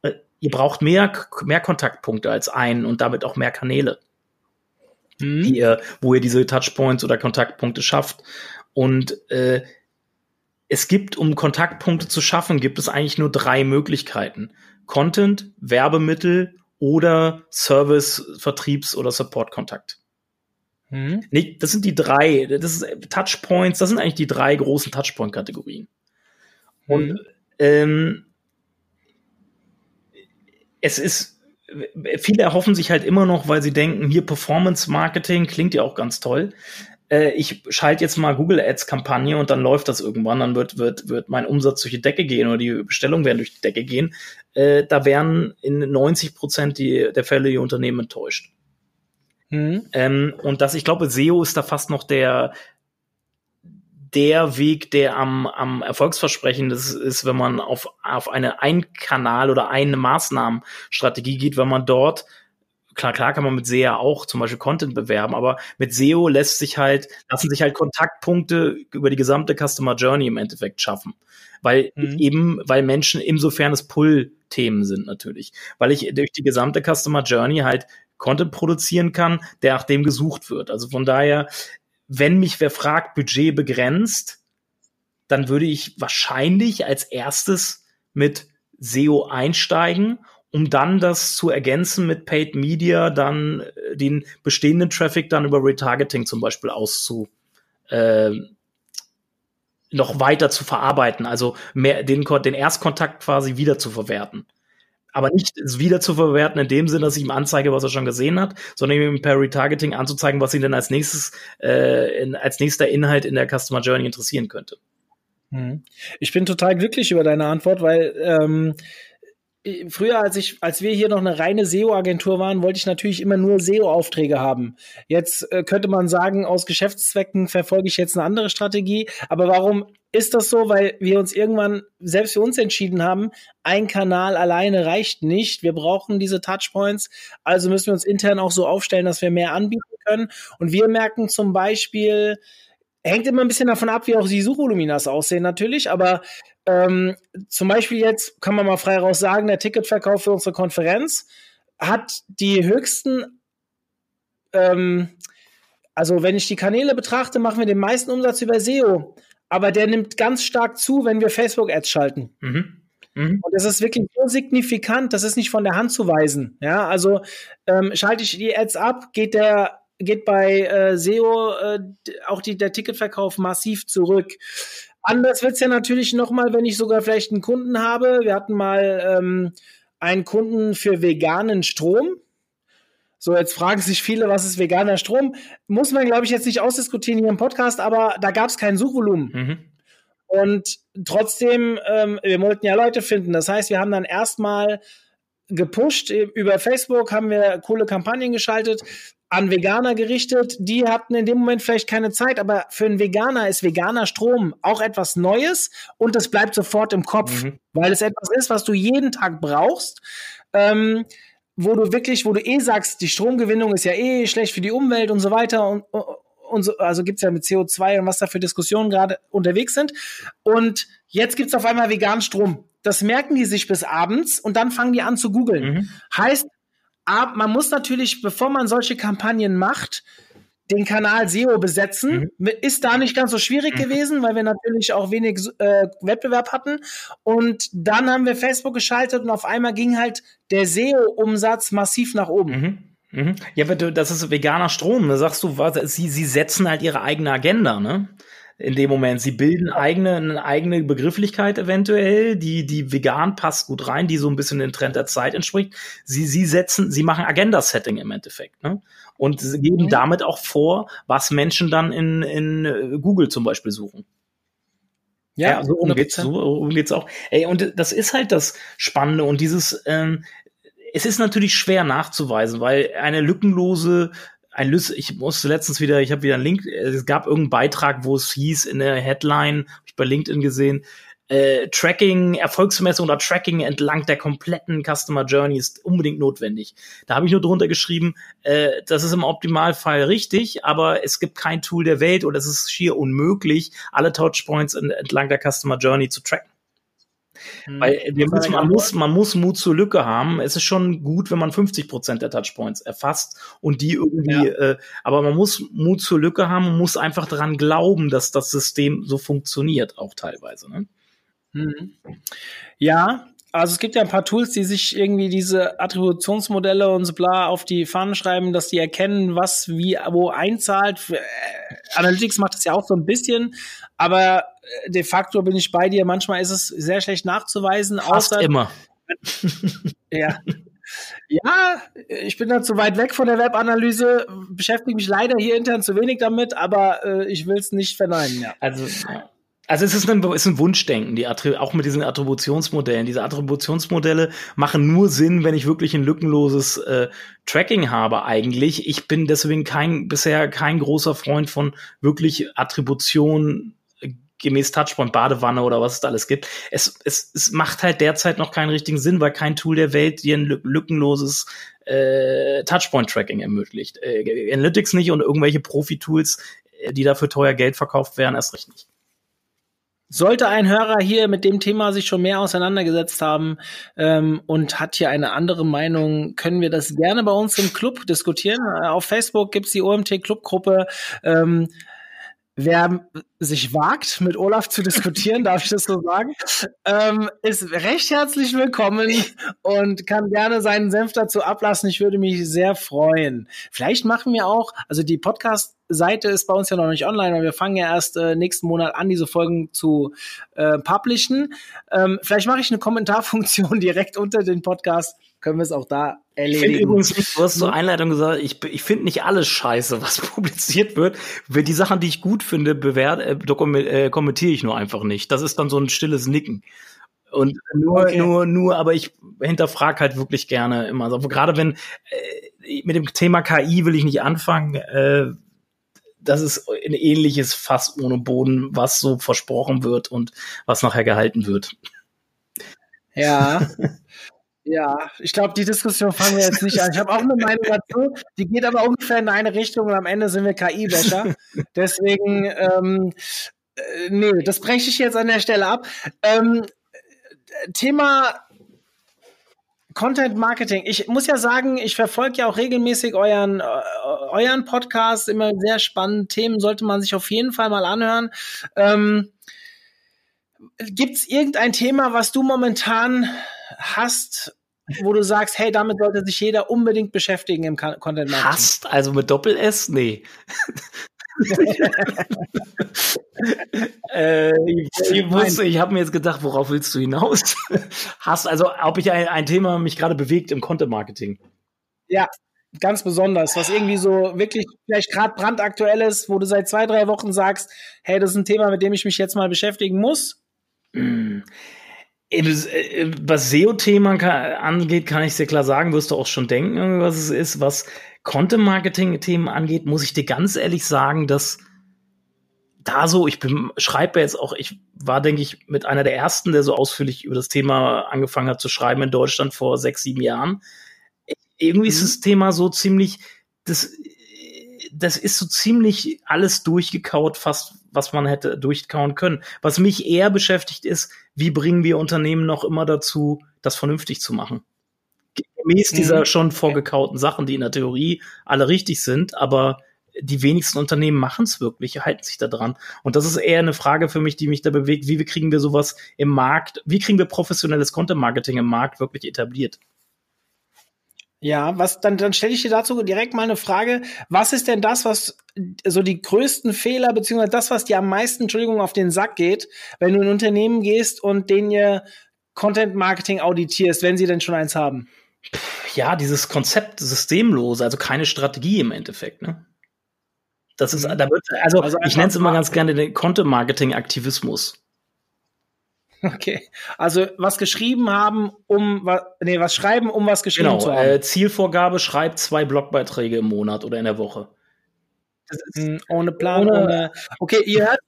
äh, ihr braucht mehr, mehr Kontaktpunkte als einen und damit auch mehr Kanäle, mhm. ihr, wo ihr diese Touchpoints oder Kontaktpunkte schafft. Und äh, es gibt, um Kontaktpunkte zu schaffen, gibt es eigentlich nur drei Möglichkeiten. Content, Werbemittel oder Service, Vertriebs- oder Support-Kontakt. Hm. Nee, das sind die drei, das ist Touchpoints, das sind eigentlich die drei großen Touchpoint-Kategorien. Und hm. ähm, es ist viele erhoffen sich halt immer noch, weil sie denken, hier Performance Marketing klingt ja auch ganz toll. Äh, ich schalte jetzt mal Google Ads Kampagne und dann läuft das irgendwann, dann wird, wird, wird mein Umsatz durch die Decke gehen oder die Bestellungen werden durch die Decke gehen. Äh, da werden in 90 Prozent die, der Fälle die Unternehmen enttäuscht. Mhm. Ähm, und das, ich glaube, SEO ist da fast noch der, der Weg, der am, am erfolgsversprechendsten ist, wenn man auf, auf eine Ein-Kanal- oder eine Maßnahmenstrategie geht, wenn man dort klar, klar kann man mit SEO auch zum Beispiel Content bewerben, aber mit SEO lässt sich halt, lassen sich halt Kontaktpunkte über die gesamte Customer Journey im Endeffekt schaffen. Weil mhm. eben, weil Menschen insofern es Pull-Themen sind natürlich. Weil ich durch die gesamte Customer Journey halt Content produzieren kann, der nach dem gesucht wird. Also von daher, wenn mich wer fragt, Budget begrenzt, dann würde ich wahrscheinlich als erstes mit SEO einsteigen um dann das zu ergänzen mit Paid Media, dann äh, den bestehenden Traffic dann über Retargeting zum Beispiel auszu äh, noch weiter zu verarbeiten, also mehr den, den Erstkontakt quasi wieder zu verwerten. Aber nicht wieder zu verwerten in dem Sinne, dass ich ihm anzeige, was er schon gesehen hat, sondern ihm per Retargeting anzuzeigen, was ihn denn als nächstes, äh, in, als nächster Inhalt in der Customer Journey interessieren könnte. Hm. Ich bin total glücklich über deine Antwort, weil ähm, früher, als ich, als wir hier noch eine reine SEO-Agentur waren, wollte ich natürlich immer nur SEO-Aufträge haben. Jetzt äh, könnte man sagen, aus Geschäftszwecken verfolge ich jetzt eine andere Strategie. Aber warum ist das so? Weil wir uns irgendwann selbst für uns entschieden haben, ein Kanal alleine reicht nicht. Wir brauchen diese Touchpoints. Also müssen wir uns intern auch so aufstellen, dass wir mehr anbieten können. Und wir merken zum Beispiel, hängt immer ein bisschen davon ab, wie auch die Suchvoluminas aussehen natürlich, aber ähm, zum Beispiel jetzt kann man mal frei raus sagen, der Ticketverkauf für unsere Konferenz hat die höchsten, ähm, also wenn ich die Kanäle betrachte, machen wir den meisten Umsatz über SEO, aber der nimmt ganz stark zu, wenn wir Facebook-Ads schalten. Mhm. Mhm. Und das ist wirklich so signifikant, das ist nicht von der Hand zu weisen. Ja, also ähm, schalte ich die Ads ab, geht der geht bei äh, SEO äh, auch die, der Ticketverkauf massiv zurück. Anders wird's ja natürlich nochmal, wenn ich sogar vielleicht einen Kunden habe. Wir hatten mal ähm, einen Kunden für veganen Strom. So, jetzt fragen sich viele, was ist veganer Strom? Muss man, glaube ich, jetzt nicht ausdiskutieren hier im Podcast, aber da gab es kein Suchvolumen. Mhm. Und trotzdem, ähm, wir wollten ja Leute finden. Das heißt, wir haben dann erstmal gepusht. Über Facebook haben wir coole Kampagnen geschaltet an Veganer gerichtet. Die hatten in dem Moment vielleicht keine Zeit, aber für einen Veganer ist veganer Strom auch etwas Neues und das bleibt sofort im Kopf, mhm. weil es etwas ist, was du jeden Tag brauchst. Ähm, wo du wirklich, wo du eh sagst, die Stromgewinnung ist ja eh schlecht für die Umwelt und so weiter und, und so, also gibt's ja mit CO2 und was da für Diskussionen gerade unterwegs sind. Und jetzt gibt's auf einmal veganen Strom. Das merken die sich bis abends und dann fangen die an zu googeln. Mhm. Heißt, aber man muss natürlich, bevor man solche Kampagnen macht, den Kanal SEO besetzen. Mhm. Ist da nicht ganz so schwierig mhm. gewesen, weil wir natürlich auch wenig äh, Wettbewerb hatten. Und dann haben wir Facebook geschaltet und auf einmal ging halt der SEO-Umsatz massiv nach oben. Mhm. Mhm. Ja, aber das ist veganer Strom. Da sagst du, was, sie, sie setzen halt ihre eigene Agenda, ne? In dem Moment. Sie bilden eigene, eine eigene Begrifflichkeit eventuell, die, die vegan passt gut rein, die so ein bisschen den Trend der Zeit entspricht. Sie, sie setzen, sie machen Agenda-Setting im Endeffekt, ne? Und sie geben mhm. damit auch vor, was Menschen dann in, in äh, Google zum Beispiel suchen. Ja, ja so um geht's, so um geht's auch. Ey, und das ist halt das Spannende und dieses, ähm, es ist natürlich schwer nachzuweisen, weil eine lückenlose ein Lüs ich musste letztens wieder, ich habe wieder einen Link, es gab irgendeinen Beitrag, wo es hieß in der Headline, habe ich bei LinkedIn gesehen, äh, Tracking, Erfolgsmessung oder Tracking entlang der kompletten Customer Journey ist unbedingt notwendig. Da habe ich nur drunter geschrieben, äh, das ist im Optimalfall richtig, aber es gibt kein Tool der Welt oder es ist schier unmöglich, alle Touchpoints entlang der Customer Journey zu tracken. Hm. Weil wir müssen, man, muss, man muss Mut zur Lücke haben. Es ist schon gut, wenn man 50 Prozent der Touchpoints erfasst und die irgendwie, ja. äh, aber man muss Mut zur Lücke haben und muss einfach daran glauben, dass das System so funktioniert, auch teilweise. Ne? Hm. Ja, also es gibt ja ein paar Tools, die sich irgendwie diese Attributionsmodelle und so bla auf die Fahnen schreiben, dass die erkennen, was wie wo einzahlt. Äh, Analytics macht das ja auch so ein bisschen, aber de facto bin ich bei dir. Manchmal ist es sehr schlecht nachzuweisen. Fast außer, immer. ja. Ja, ich bin da zu weit weg von der Webanalyse, beschäftige mich leider hier intern zu wenig damit, aber äh, ich will es nicht verneinen. Ja. Also, also es ist ein, ist ein Wunschdenken, die auch mit diesen Attributionsmodellen. Diese Attributionsmodelle machen nur Sinn, wenn ich wirklich ein lückenloses äh, Tracking habe eigentlich. Ich bin deswegen kein bisher kein großer Freund von wirklich Attribution gemäß Touchpoint, Badewanne oder was es da alles gibt. Es, es, es macht halt derzeit noch keinen richtigen Sinn, weil kein Tool der Welt dir ein lückenloses äh, Touchpoint-Tracking ermöglicht. Äh, Analytics nicht und irgendwelche Profi-Tools, äh, die dafür teuer Geld verkauft werden, erst recht nicht. Sollte ein Hörer hier mit dem Thema sich schon mehr auseinandergesetzt haben ähm, und hat hier eine andere Meinung, können wir das gerne bei uns im Club diskutieren. Äh, auf Facebook gibt's die OMT Clubgruppe. Ähm, wer sich wagt, mit Olaf zu diskutieren, darf ich das so sagen, ähm, ist recht herzlich willkommen und kann gerne seinen Senf dazu ablassen. Ich würde mich sehr freuen. Vielleicht machen wir auch, also die Podcast-Seite ist bei uns ja noch nicht online, weil wir fangen ja erst äh, nächsten Monat an, diese Folgen zu äh, publishen. Ähm, vielleicht mache ich eine Kommentarfunktion direkt unter den Podcast können wir es auch da erledigen. Ich übrigens nicht, du hast zur Einleitung gesagt, ich, ich finde nicht alles scheiße, was publiziert wird. Die Sachen, die ich gut finde, bewert, äh, äh, kommentiere ich nur einfach nicht. Das ist dann so ein stilles Nicken. Und nur, okay. nur, nur, aber ich hinterfrage halt wirklich gerne immer. Also gerade wenn äh, mit dem Thema KI will ich nicht anfangen. Äh, das ist ein ähnliches Fass ohne Boden, was so versprochen wird und was nachher gehalten wird. Ja. Ja, ich glaube, die Diskussion fangen wir jetzt nicht an. Ich habe auch eine Meinung dazu, die geht aber ungefähr in eine Richtung und am Ende sind wir KI-Wäscher. Deswegen, ähm, äh, nee, das breche ich jetzt an der Stelle ab. Ähm, Thema Content Marketing. Ich muss ja sagen, ich verfolge ja auch regelmäßig euren, äh, euren Podcast, immer sehr spannende Themen, sollte man sich auf jeden Fall mal anhören. Ähm, Gibt es irgendein Thema, was du momentan hast, wo du sagst, hey, damit sollte sich jeder unbedingt beschäftigen im Content Marketing? Hast? Also mit Doppel-S? Nee. äh, ich ich, ich habe mir jetzt gedacht, worauf willst du hinaus? Hast also, ob ich ein, ein Thema mich gerade bewegt im Content Marketing? Ja, ganz besonders, was irgendwie so wirklich vielleicht gerade brandaktuell ist, wo du seit zwei, drei Wochen sagst, hey, das ist ein Thema, mit dem ich mich jetzt mal beschäftigen muss. Mm. Was SEO-Thema angeht, kann ich sehr klar sagen, wirst du auch schon denken, was es ist. Was Content-Marketing-Themen angeht, muss ich dir ganz ehrlich sagen, dass da so, ich schreibe jetzt auch, ich war, denke ich, mit einer der ersten, der so ausführlich über das Thema angefangen hat zu schreiben in Deutschland vor sechs, sieben Jahren. Irgendwie mhm. ist das Thema so ziemlich, das, das ist so ziemlich alles durchgekaut, fast was man hätte durchkauen können. Was mich eher beschäftigt ist, wie bringen wir Unternehmen noch immer dazu, das vernünftig zu machen? Gemäß mhm. dieser schon vorgekauten Sachen, die in der Theorie alle richtig sind, aber die wenigsten Unternehmen machen es wirklich, halten sich da dran. Und das ist eher eine Frage für mich, die mich da bewegt. Wie kriegen wir sowas im Markt, wie kriegen wir professionelles Content-Marketing im Markt wirklich etabliert? Ja, was dann, dann stelle ich dir dazu direkt mal eine Frage. Was ist denn das, was so die größten Fehler, beziehungsweise das, was dir am meisten, Entschuldigung, auf den Sack geht, wenn du in ein Unternehmen gehst und den ihr Content Marketing auditierst, wenn sie denn schon eins haben? Ja, dieses Konzept systemlos, also keine Strategie im Endeffekt, ne? Das ist, mhm. da wird, also, also ich nenne es immer ganz gerne den Content Marketing Aktivismus. Okay. Also was geschrieben haben, um was, nee, was schreiben, um was geschrieben genau, zu haben. Äh, Zielvorgabe schreibt zwei Blogbeiträge im Monat oder in der Woche. Ohne Plan, ohne, ohne. Okay, ihr hört,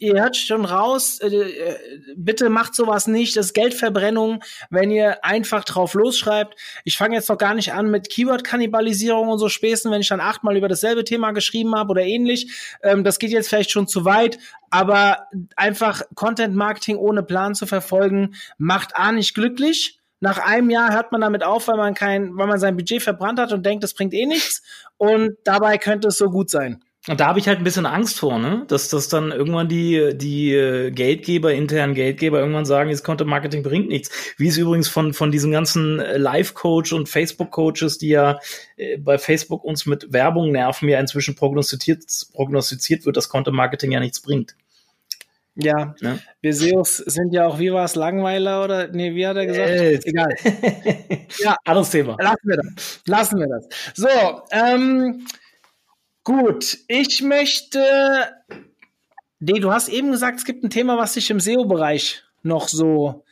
ihr hört schon raus, äh, äh, bitte macht sowas nicht, das ist Geldverbrennung, wenn ihr einfach drauf losschreibt. Ich fange jetzt noch gar nicht an mit Keyword-Kannibalisierung und so Späßen, wenn ich dann achtmal über dasselbe Thema geschrieben habe oder ähnlich. Ähm, das geht jetzt vielleicht schon zu weit, aber einfach Content-Marketing ohne Plan zu verfolgen, macht A nicht glücklich. Nach einem Jahr hört man damit auf, weil man kein, weil man sein Budget verbrannt hat und denkt, das bringt eh nichts. Und dabei könnte es so gut sein. Und da habe ich halt ein bisschen Angst vor, ne? Dass das dann irgendwann die, die äh, Geldgeber, internen Geldgeber irgendwann sagen, jetzt Content Marketing bringt nichts. Wie es übrigens von, von diesen ganzen äh, Live-Coach und Facebook-Coaches, die ja äh, bei Facebook uns mit Werbung nerven, ja inzwischen prognostiziert, prognostiziert wird, dass Content Marketing ja nichts bringt. Ja, ja, wir SEOs sind ja auch, wie war es, Langweiler oder, nee, wie hat er gesagt? Äh, Egal. ja, anderes Thema. Lassen wir das. Lassen wir das. So, ähm, gut, ich möchte, nee, du hast eben gesagt, es gibt ein Thema, was dich im SEO-Bereich noch so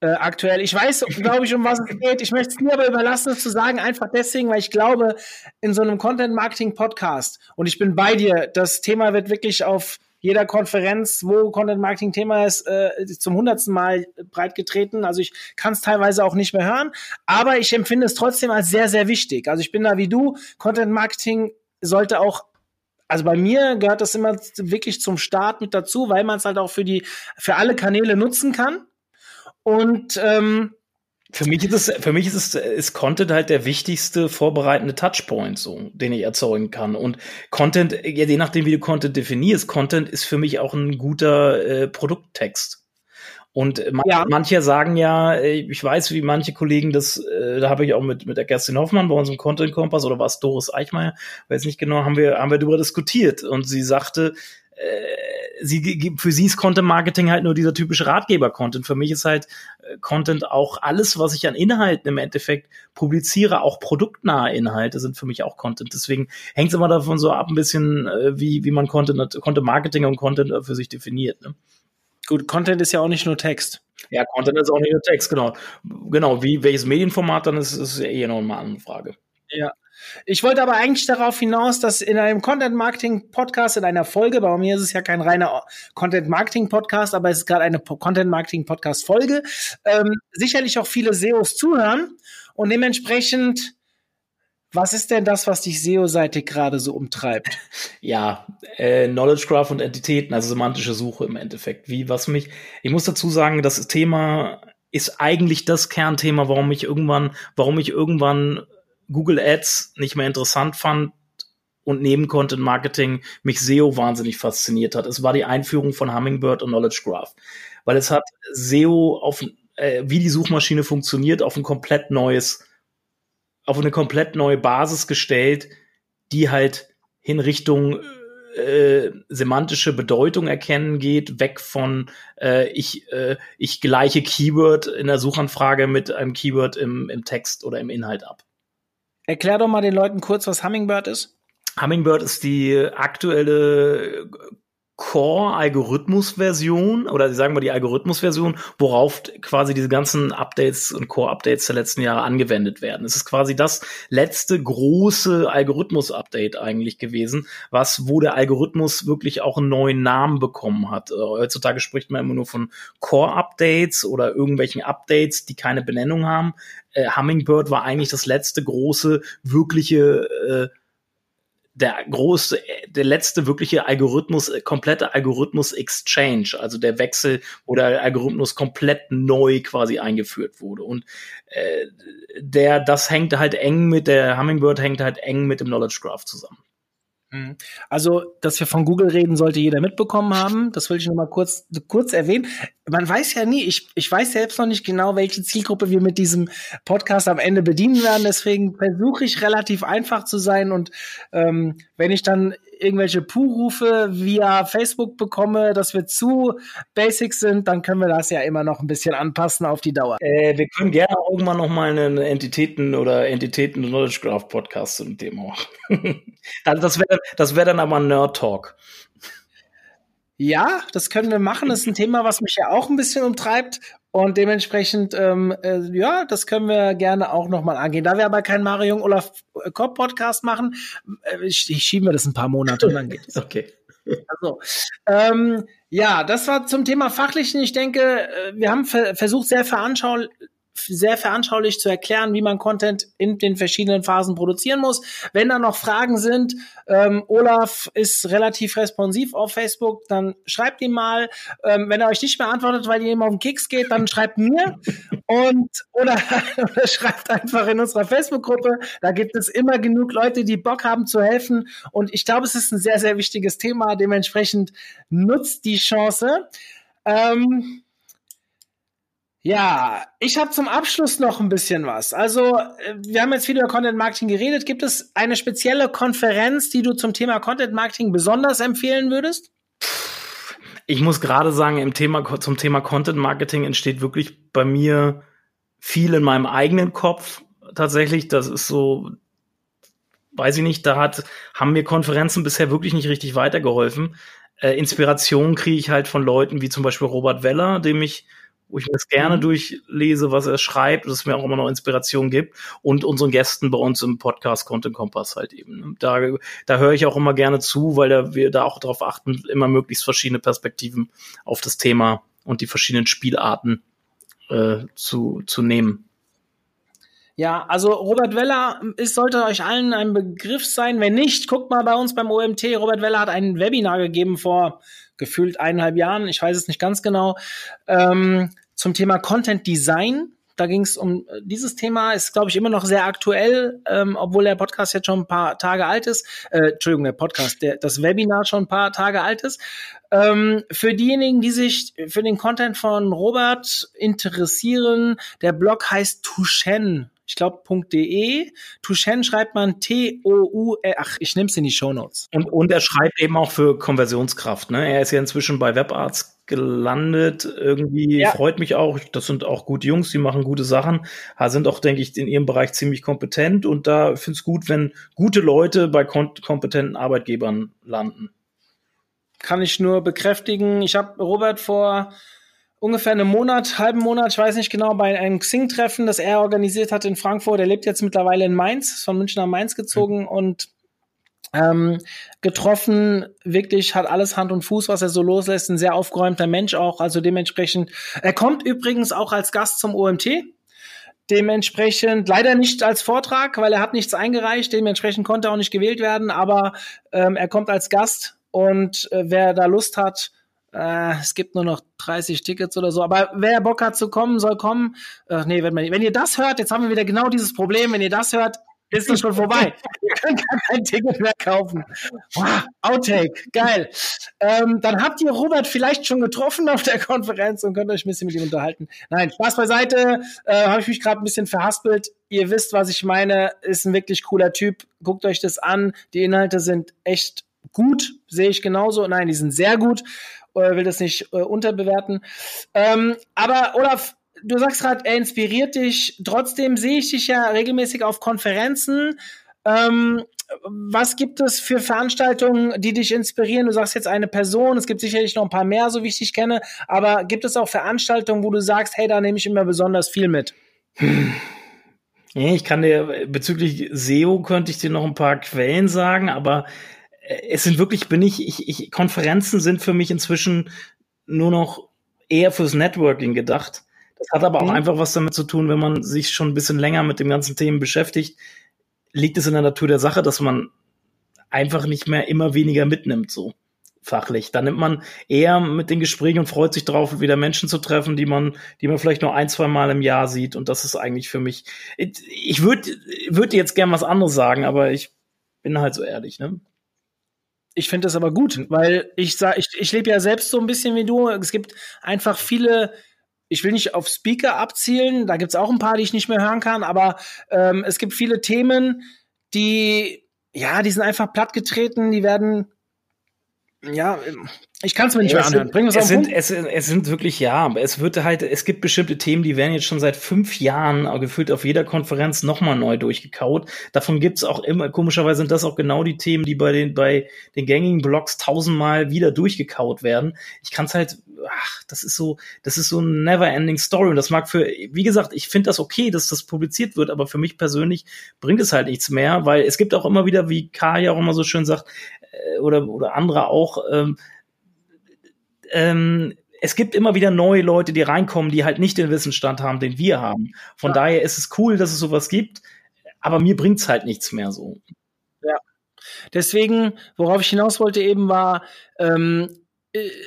äh, aktuell. Ich weiß, glaube ich, um was es geht. Ich möchte es mir aber überlassen, es zu sagen, einfach deswegen, weil ich glaube, in so einem Content-Marketing-Podcast, und ich bin bei dir, das Thema wird wirklich auf jeder Konferenz, wo Content Marketing Thema ist, äh, zum hundertsten Mal breit getreten. Also ich kann es teilweise auch nicht mehr hören, aber ich empfinde es trotzdem als sehr, sehr wichtig. Also ich bin da wie du. Content Marketing sollte auch also bei mir gehört das immer wirklich zum Start mit dazu, weil man es halt auch für die für alle Kanäle nutzen kann. Und ähm, für mich ist es, für mich ist es, ist Content halt der wichtigste vorbereitende Touchpoint, so, den ich erzeugen kann. Und Content, je nachdem, wie du Content definierst, Content ist für mich auch ein guter äh, Produkttext. Und man, ja. manche sagen ja, äh, ich weiß, wie manche Kollegen das, äh, da habe ich auch mit, mit der Kerstin Hoffmann bei unserem Content Kompass oder was Doris Eichmeier, weiß nicht genau, haben wir, haben wir darüber diskutiert. Und sie sagte, äh, sie, für sie ist Content Marketing halt nur dieser typische Ratgeber-Content. Für mich ist halt äh, Content auch alles, was ich an Inhalten im Endeffekt publiziere, auch produktnahe Inhalte sind für mich auch Content. Deswegen hängt es immer davon so ab, ein bisschen, äh, wie, wie man Content, Content Marketing und Content für sich definiert. Ne? Gut, Content ist ja auch nicht nur Text. Ja, Content ist auch nicht nur Text, genau. Genau, wie welches Medienformat dann ist, ist ja eh noch eine andere Frage. Ja, ich wollte aber eigentlich darauf hinaus, dass in einem Content Marketing Podcast, in einer Folge, bei mir ist es ja kein reiner Content Marketing Podcast, aber es ist gerade eine Content Marketing Podcast Folge, ähm, sicherlich auch viele SEOs zuhören und dementsprechend was ist denn das, was dich SEO-seitig gerade so umtreibt? Ja, äh, Knowledge Graph und Entitäten, also semantische Suche im Endeffekt. Wie, was mich, ich muss dazu sagen, das Thema ist eigentlich das Kernthema, warum ich irgendwann, warum ich irgendwann Google Ads nicht mehr interessant fand und neben Content Marketing mich SEO wahnsinnig fasziniert hat. Es war die Einführung von Hummingbird und Knowledge Graph, weil es hat SEO auf äh, wie die Suchmaschine funktioniert auf ein komplett neues auf eine komplett neue Basis gestellt, die halt in Richtung äh, semantische Bedeutung erkennen geht, weg von äh, ich, äh, ich gleiche Keyword in der Suchanfrage mit einem Keyword im, im Text oder im Inhalt ab. Erklär doch mal den Leuten kurz, was Hummingbird ist. Hummingbird ist die aktuelle Core-Algorithmus-Version oder sagen wir die Algorithmus-Version, worauf quasi diese ganzen Updates und Core-Updates der letzten Jahre angewendet werden. Es ist quasi das letzte große Algorithmus-Update eigentlich gewesen, was, wo der Algorithmus wirklich auch einen neuen Namen bekommen hat. Äh, heutzutage spricht man immer nur von Core-Updates oder irgendwelchen Updates, die keine Benennung haben. Äh, Hummingbird war eigentlich das letzte große, wirkliche äh, der große, der letzte wirkliche Algorithmus, äh, komplette Algorithmus-Exchange, also der Wechsel, wo der Algorithmus komplett neu quasi eingeführt wurde. Und äh, der, das hängt halt eng mit, der Hummingbird hängt halt eng mit dem Knowledge Graph zusammen. Mhm. Also, dass wir von Google reden, sollte jeder mitbekommen haben. Das will ich noch mal kurz, kurz erwähnen. Man weiß ja nie, ich, ich weiß selbst noch nicht genau, welche Zielgruppe wir mit diesem Podcast am Ende bedienen werden. Deswegen versuche ich relativ einfach zu sein. Und ähm, wenn ich dann irgendwelche Puh-Rufe via Facebook bekomme, dass wir zu basic sind, dann können wir das ja immer noch ein bisschen anpassen auf die Dauer. Äh, wir können gerne irgendwann noch mal einen Entitäten oder Entitäten Knowledge Graph Podcast zum Thema machen. das wäre das wäre dann aber ein Nerd Talk. Ja, das können wir machen. Das ist ein Thema, was mich ja auch ein bisschen umtreibt. Und dementsprechend, ähm, äh, ja, das können wir gerne auch nochmal angehen. Da wir aber keinen Mario Olaf Kopp Podcast machen, äh, schieben wir das ein paar Monate und dann geht es. okay. Also, ähm, ja, das war zum Thema Fachlichen. Ich denke, äh, wir haben versucht, sehr veranschaulich sehr veranschaulich zu erklären, wie man Content in den verschiedenen Phasen produzieren muss. Wenn da noch Fragen sind, ähm, Olaf ist relativ responsiv auf Facebook, dann schreibt ihm mal. Ähm, wenn er euch nicht mehr antwortet, weil ihr ihm auf den Keks geht, dann schreibt mir und oder, oder schreibt einfach in unserer Facebook-Gruppe. Da gibt es immer genug Leute, die Bock haben zu helfen. Und ich glaube, es ist ein sehr, sehr wichtiges Thema. Dementsprechend nutzt die Chance. Ähm, ja, ich habe zum Abschluss noch ein bisschen was. Also, äh, wir haben jetzt viel über Content Marketing geredet. Gibt es eine spezielle Konferenz, die du zum Thema Content Marketing besonders empfehlen würdest? Ich muss gerade sagen, im Thema, zum Thema Content Marketing entsteht wirklich bei mir viel in meinem eigenen Kopf. Tatsächlich, das ist so, weiß ich nicht, da hat, haben mir Konferenzen bisher wirklich nicht richtig weitergeholfen. Äh, Inspiration kriege ich halt von Leuten wie zum Beispiel Robert Weller, dem ich wo ich mir das gerne mhm. durchlese, was er schreibt, dass es mir auch immer noch Inspiration gibt und unseren Gästen bei uns im Podcast Content Kompass halt eben. Da, da höre ich auch immer gerne zu, weil da, wir da auch darauf achten, immer möglichst verschiedene Perspektiven auf das Thema und die verschiedenen Spielarten äh, zu, zu nehmen. Ja, also Robert Weller ist, sollte euch allen ein Begriff sein. Wenn nicht, guckt mal bei uns beim OMT. Robert Weller hat ein Webinar gegeben vor gefühlt eineinhalb Jahren, ich weiß es nicht ganz genau, ähm, zum Thema Content Design. Da ging es um äh, dieses Thema, ist, glaube ich, immer noch sehr aktuell, ähm, obwohl der Podcast jetzt schon ein paar Tage alt ist. Äh, Entschuldigung, der Podcast, der, das Webinar schon ein paar Tage alt ist. Ähm, für diejenigen, die sich für den Content von Robert interessieren, der Blog heißt Tushen ich glaube, .de. Tushen schreibt man T-O-U, ach, ich nehme es in die Show Notes. Und, und er schreibt eben auch für Konversionskraft. Ne? Er ist ja inzwischen bei WebArts gelandet. Irgendwie ja. freut mich auch. Das sind auch gute Jungs, die machen gute Sachen, sind auch, denke ich, in ihrem Bereich ziemlich kompetent. Und da finde ich es gut, wenn gute Leute bei kompetenten Arbeitgebern landen. Kann ich nur bekräftigen. Ich habe Robert vor ungefähr einen Monat, halben Monat, ich weiß nicht genau, bei einem Xing-Treffen, das er organisiert hat in Frankfurt. Er lebt jetzt mittlerweile in Mainz, ist von München nach Mainz gezogen mhm. und ähm, getroffen, wirklich hat alles Hand und Fuß, was er so loslässt, ein sehr aufgeräumter Mensch auch, also dementsprechend. Er kommt übrigens auch als Gast zum OMT. Dementsprechend leider nicht als Vortrag, weil er hat nichts eingereicht. Dementsprechend konnte er auch nicht gewählt werden, aber ähm, er kommt als Gast und äh, wer da Lust hat, äh, es gibt nur noch 30 Tickets oder so. Aber wer Bock hat zu kommen, soll kommen. Ach nee, wenn, man, wenn ihr das hört, jetzt haben wir wieder genau dieses Problem. Wenn ihr das hört, ist das schon vorbei. ihr könnt gar kein Ticket mehr kaufen. Wow, Outtake, geil. Ähm, dann habt ihr Robert vielleicht schon getroffen auf der Konferenz und könnt euch ein bisschen mit ihm unterhalten. Nein, Spaß beiseite. Äh, Habe ich mich gerade ein bisschen verhaspelt. Ihr wisst, was ich meine. Ist ein wirklich cooler Typ. Guckt euch das an. Die Inhalte sind echt gut, sehe ich genauso. Nein, die sind sehr gut äh, will das nicht äh, unterbewerten. Ähm, aber Olaf, du sagst gerade, er inspiriert dich. Trotzdem sehe ich dich ja regelmäßig auf Konferenzen. Ähm, was gibt es für Veranstaltungen, die dich inspirieren? Du sagst jetzt eine Person, es gibt sicherlich noch ein paar mehr, so wie ich dich kenne, aber gibt es auch Veranstaltungen, wo du sagst, hey, da nehme ich immer besonders viel mit? Ich kann dir bezüglich SEO könnte ich dir noch ein paar Quellen sagen, aber es sind wirklich, bin ich, ich, ich, Konferenzen sind für mich inzwischen nur noch eher fürs Networking gedacht. Das hat aber auch mhm. einfach was damit zu tun, wenn man sich schon ein bisschen länger mit dem ganzen Themen beschäftigt, liegt es in der Natur der Sache, dass man einfach nicht mehr immer weniger mitnimmt, so fachlich. Da nimmt man eher mit den Gesprächen und freut sich drauf, wieder Menschen zu treffen, die man, die man vielleicht nur ein, zwei Mal im Jahr sieht. Und das ist eigentlich für mich, ich würde, würde jetzt gern was anderes sagen, aber ich bin halt so ehrlich, ne? Ich finde das aber gut, weil ich sag, ich, ich lebe ja selbst so ein bisschen wie du. Es gibt einfach viele, ich will nicht auf Speaker abzielen, da gibt es auch ein paar, die ich nicht mehr hören kann, aber ähm, es gibt viele Themen, die, ja, die sind einfach plattgetreten, die werden ja, ich kann es mir nicht mehr anhören. Bringen wir es sind, es, es sind wirklich, ja, es wird halt, es gibt bestimmte Themen, die werden jetzt schon seit fünf Jahren gefühlt auf jeder Konferenz nochmal neu durchgekaut. Davon gibt's auch immer, komischerweise sind das auch genau die Themen, die bei den, bei den gängigen Blogs tausendmal wieder durchgekaut werden. Ich kann es halt, ach, das ist so, das ist so ein never-ending Story. Und das mag für, wie gesagt, ich finde das okay, dass das publiziert wird, aber für mich persönlich bringt es halt nichts mehr, weil es gibt auch immer wieder, wie Kai ja auch immer so schön sagt, oder, oder andere auch, ähm, ähm, es gibt immer wieder neue Leute, die reinkommen, die halt nicht den Wissensstand haben, den wir haben. Von ja. daher ist es cool, dass es sowas gibt, aber mir bringt's halt nichts mehr so. Ja. Deswegen, worauf ich hinaus wollte eben war, ähm,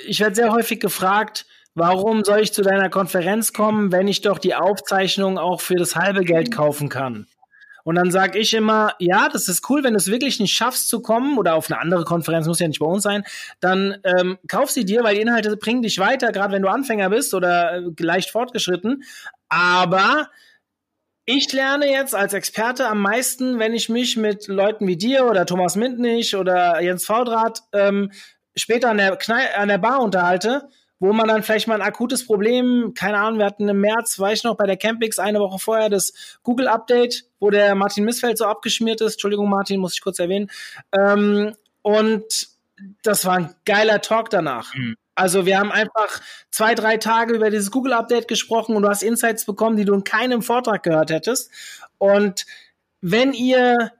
ich werde sehr häufig gefragt, warum soll ich zu deiner Konferenz kommen, wenn ich doch die Aufzeichnung auch für das halbe Geld kaufen kann? Und dann sage ich immer, ja, das ist cool, wenn du es wirklich nicht schaffst zu kommen oder auf eine andere Konferenz, muss ja nicht bei uns sein, dann ähm, kauf sie dir, weil die Inhalte bringen dich weiter, gerade wenn du Anfänger bist oder äh, leicht fortgeschritten. Aber ich lerne jetzt als Experte am meisten, wenn ich mich mit Leuten wie dir oder Thomas Mintnich oder Jens Faudrat ähm, später an der, an der Bar unterhalte, wo man dann vielleicht mal ein akutes Problem, keine Ahnung, wir hatten im März, weiß ich noch, bei der Campix eine Woche vorher das Google-Update, wo der Martin Missfeld so abgeschmiert ist. Entschuldigung, Martin, muss ich kurz erwähnen. Ähm, und das war ein geiler Talk danach. Mhm. Also wir haben einfach zwei, drei Tage über dieses Google-Update gesprochen und du hast Insights bekommen, die du in keinem Vortrag gehört hättest. Und wenn ihr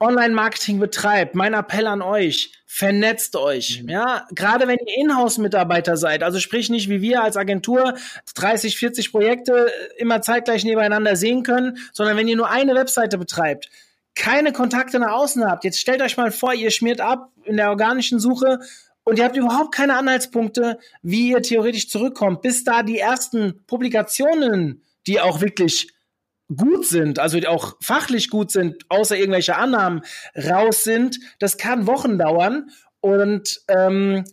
Online-Marketing betreibt, mein Appell an euch, vernetzt euch. Mhm. Ja, gerade wenn ihr Inhouse-Mitarbeiter seid, also sprich nicht wie wir als Agentur 30, 40 Projekte immer zeitgleich nebeneinander sehen können, sondern wenn ihr nur eine Webseite betreibt, keine Kontakte nach außen habt. Jetzt stellt euch mal vor, ihr schmiert ab in der organischen Suche und ihr habt überhaupt keine Anhaltspunkte, wie ihr theoretisch zurückkommt, bis da die ersten Publikationen, die auch wirklich gut sind, also auch fachlich gut sind, außer irgendwelche Annahmen raus sind, das kann Wochen dauern. Und ähm,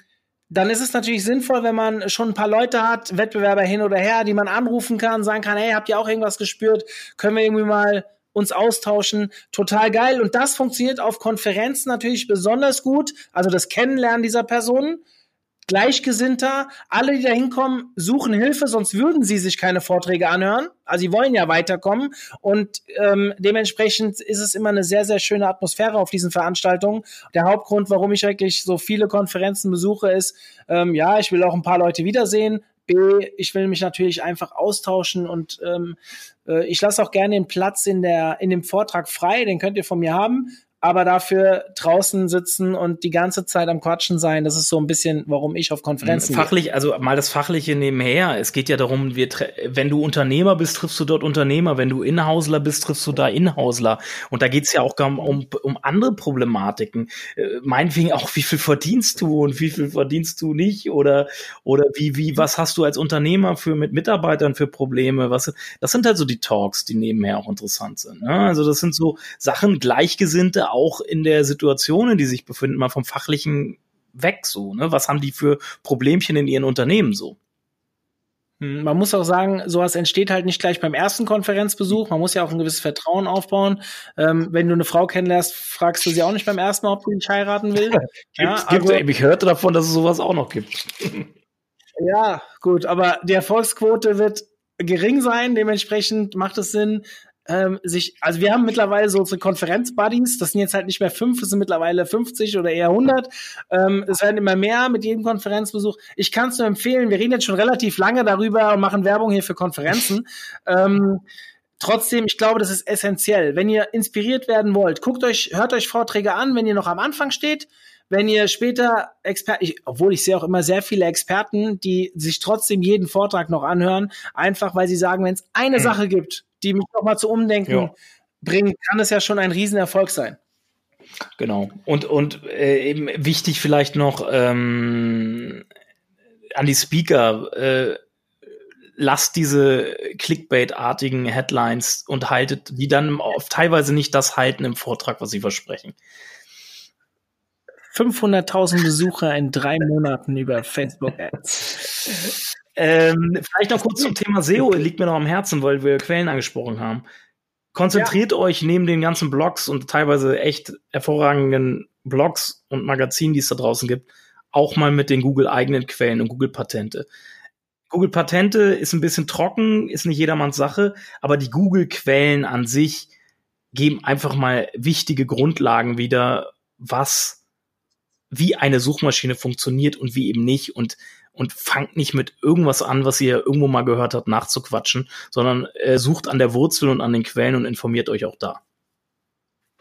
dann ist es natürlich sinnvoll, wenn man schon ein paar Leute hat, Wettbewerber hin oder her, die man anrufen kann, sagen kann, hey, habt ihr auch irgendwas gespürt? Können wir irgendwie mal uns austauschen. Total geil. Und das funktioniert auf Konferenzen natürlich besonders gut. Also das Kennenlernen dieser Personen. Gleichgesinnter, alle, die da hinkommen, suchen Hilfe, sonst würden sie sich keine Vorträge anhören. Also sie wollen ja weiterkommen und ähm, dementsprechend ist es immer eine sehr, sehr schöne Atmosphäre auf diesen Veranstaltungen. Der Hauptgrund, warum ich wirklich so viele Konferenzen besuche, ist, ähm, ja, ich will auch ein paar Leute wiedersehen. B, ich will mich natürlich einfach austauschen und ähm, äh, ich lasse auch gerne den Platz in der in dem Vortrag frei, den könnt ihr von mir haben aber dafür draußen sitzen und die ganze Zeit am Quatschen sein, das ist so ein bisschen, warum ich auf Konferenzen Fachlich, gehe. also mal das Fachliche nebenher. Es geht ja darum, wir, wenn du Unternehmer bist, triffst du dort Unternehmer. Wenn du Inhausler bist, triffst du da Inhausler. Und da geht's ja auch um, um, um andere Problematiken. Äh, meinetwegen auch, wie viel verdienst du und wie viel verdienst du nicht? Oder, oder wie, wie, was hast du als Unternehmer für mit Mitarbeitern für Probleme? Was, das sind halt so die Talks, die nebenher auch interessant sind. Ne? Also das sind so Sachen, Gleichgesinnte auch in der Situation, in die sich befinden, mal vom Fachlichen weg so. Ne? Was haben die für Problemchen in ihren Unternehmen so? Hm, man muss auch sagen, sowas entsteht halt nicht gleich beim ersten Konferenzbesuch. Man muss ja auch ein gewisses Vertrauen aufbauen. Ähm, wenn du eine Frau kennenlernst, fragst du sie auch nicht beim ersten Mal, ob sie dich heiraten will. ja, also, ich hörte davon, dass es sowas auch noch gibt. ja, gut, aber die Erfolgsquote wird gering sein. Dementsprechend macht es Sinn, ähm, sich, also wir haben mittlerweile so unsere Konferenz-Buddies, das sind jetzt halt nicht mehr fünf, es sind mittlerweile 50 oder eher 100. Ähm, es werden immer mehr mit jedem Konferenzbesuch. Ich kann es nur empfehlen, wir reden jetzt schon relativ lange darüber und machen Werbung hier für Konferenzen. ähm, trotzdem, ich glaube, das ist essentiell. Wenn ihr inspiriert werden wollt, guckt euch, hört euch Vorträge an, wenn ihr noch am Anfang steht. Wenn ihr später Experten, obwohl ich sehe auch immer sehr viele Experten, die sich trotzdem jeden Vortrag noch anhören, einfach weil sie sagen, wenn es eine mhm. Sache gibt, die mich nochmal zu Umdenken ja. bringen, kann es ja schon ein Riesenerfolg sein. Genau. Und, und äh, eben wichtig vielleicht noch ähm, an die Speaker, äh, lasst diese Clickbait-artigen Headlines und haltet die dann oft teilweise nicht das halten im Vortrag, was sie versprechen. 500.000 Besucher in drei Monaten über Facebook Ads. Ähm, vielleicht noch kurz zum Thema SEO, liegt mir noch am Herzen, weil wir Quellen angesprochen haben. Konzentriert ja. euch neben den ganzen Blogs und teilweise echt hervorragenden Blogs und Magazinen, die es da draußen gibt, auch mal mit den Google-eigenen Quellen und Google-Patente. Google-Patente ist ein bisschen trocken, ist nicht jedermanns Sache, aber die Google-Quellen an sich geben einfach mal wichtige Grundlagen wieder, was, wie eine Suchmaschine funktioniert und wie eben nicht. Und und fangt nicht mit irgendwas an, was ihr irgendwo mal gehört habt, nachzuquatschen, sondern äh, sucht an der Wurzel und an den Quellen und informiert euch auch da.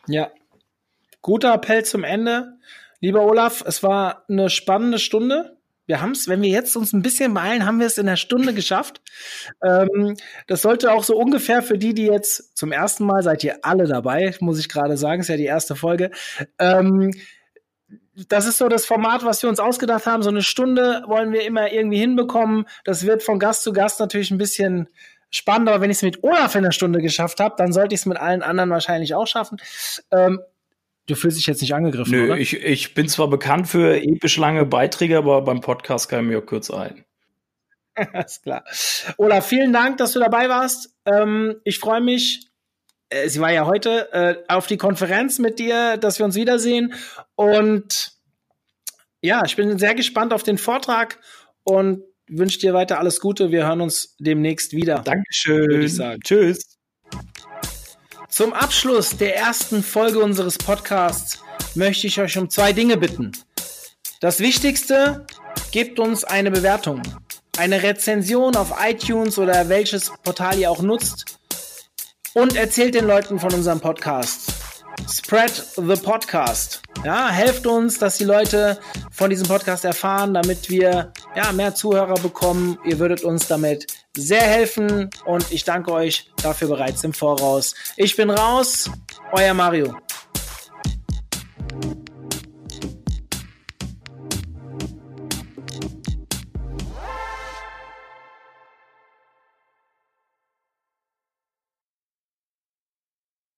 Ja. Guter Appell zum Ende. Lieber Olaf, es war eine spannende Stunde. Wir haben es, wenn wir jetzt uns ein bisschen beeilen, haben wir es in der Stunde geschafft. Ähm, das sollte auch so ungefähr für die, die jetzt zum ersten Mal seid ihr alle dabei, muss ich gerade sagen, ist ja die erste Folge. Ähm, das ist so das Format, was wir uns ausgedacht haben. So eine Stunde wollen wir immer irgendwie hinbekommen. Das wird von Gast zu Gast natürlich ein bisschen spannender. Aber wenn ich es mit Olaf in der Stunde geschafft habe, dann sollte ich es mit allen anderen wahrscheinlich auch schaffen. Ähm, du fühlst dich jetzt nicht angegriffen, Nö, oder? Ich, ich bin zwar bekannt für episch lange Beiträge, aber beim Podcast kann ich mir auch kurz ein. Alles klar. Olaf, vielen Dank, dass du dabei warst. Ähm, ich freue mich äh, sie war ja heute äh, auf die Konferenz mit dir, dass wir uns wiedersehen. Und ja, ich bin sehr gespannt auf den Vortrag und wünsche dir weiter alles Gute. Wir hören uns demnächst wieder. Dankeschön. Tschüss. Zum Abschluss der ersten Folge unseres Podcasts möchte ich euch um zwei Dinge bitten. Das Wichtigste, gebt uns eine Bewertung, eine Rezension auf iTunes oder welches Portal ihr auch nutzt und erzählt den Leuten von unserem Podcast. Spread the Podcast. Ja, helft uns, dass die Leute von diesem Podcast erfahren, damit wir ja, mehr Zuhörer bekommen. Ihr würdet uns damit sehr helfen und ich danke euch dafür bereits im Voraus. Ich bin raus, euer Mario.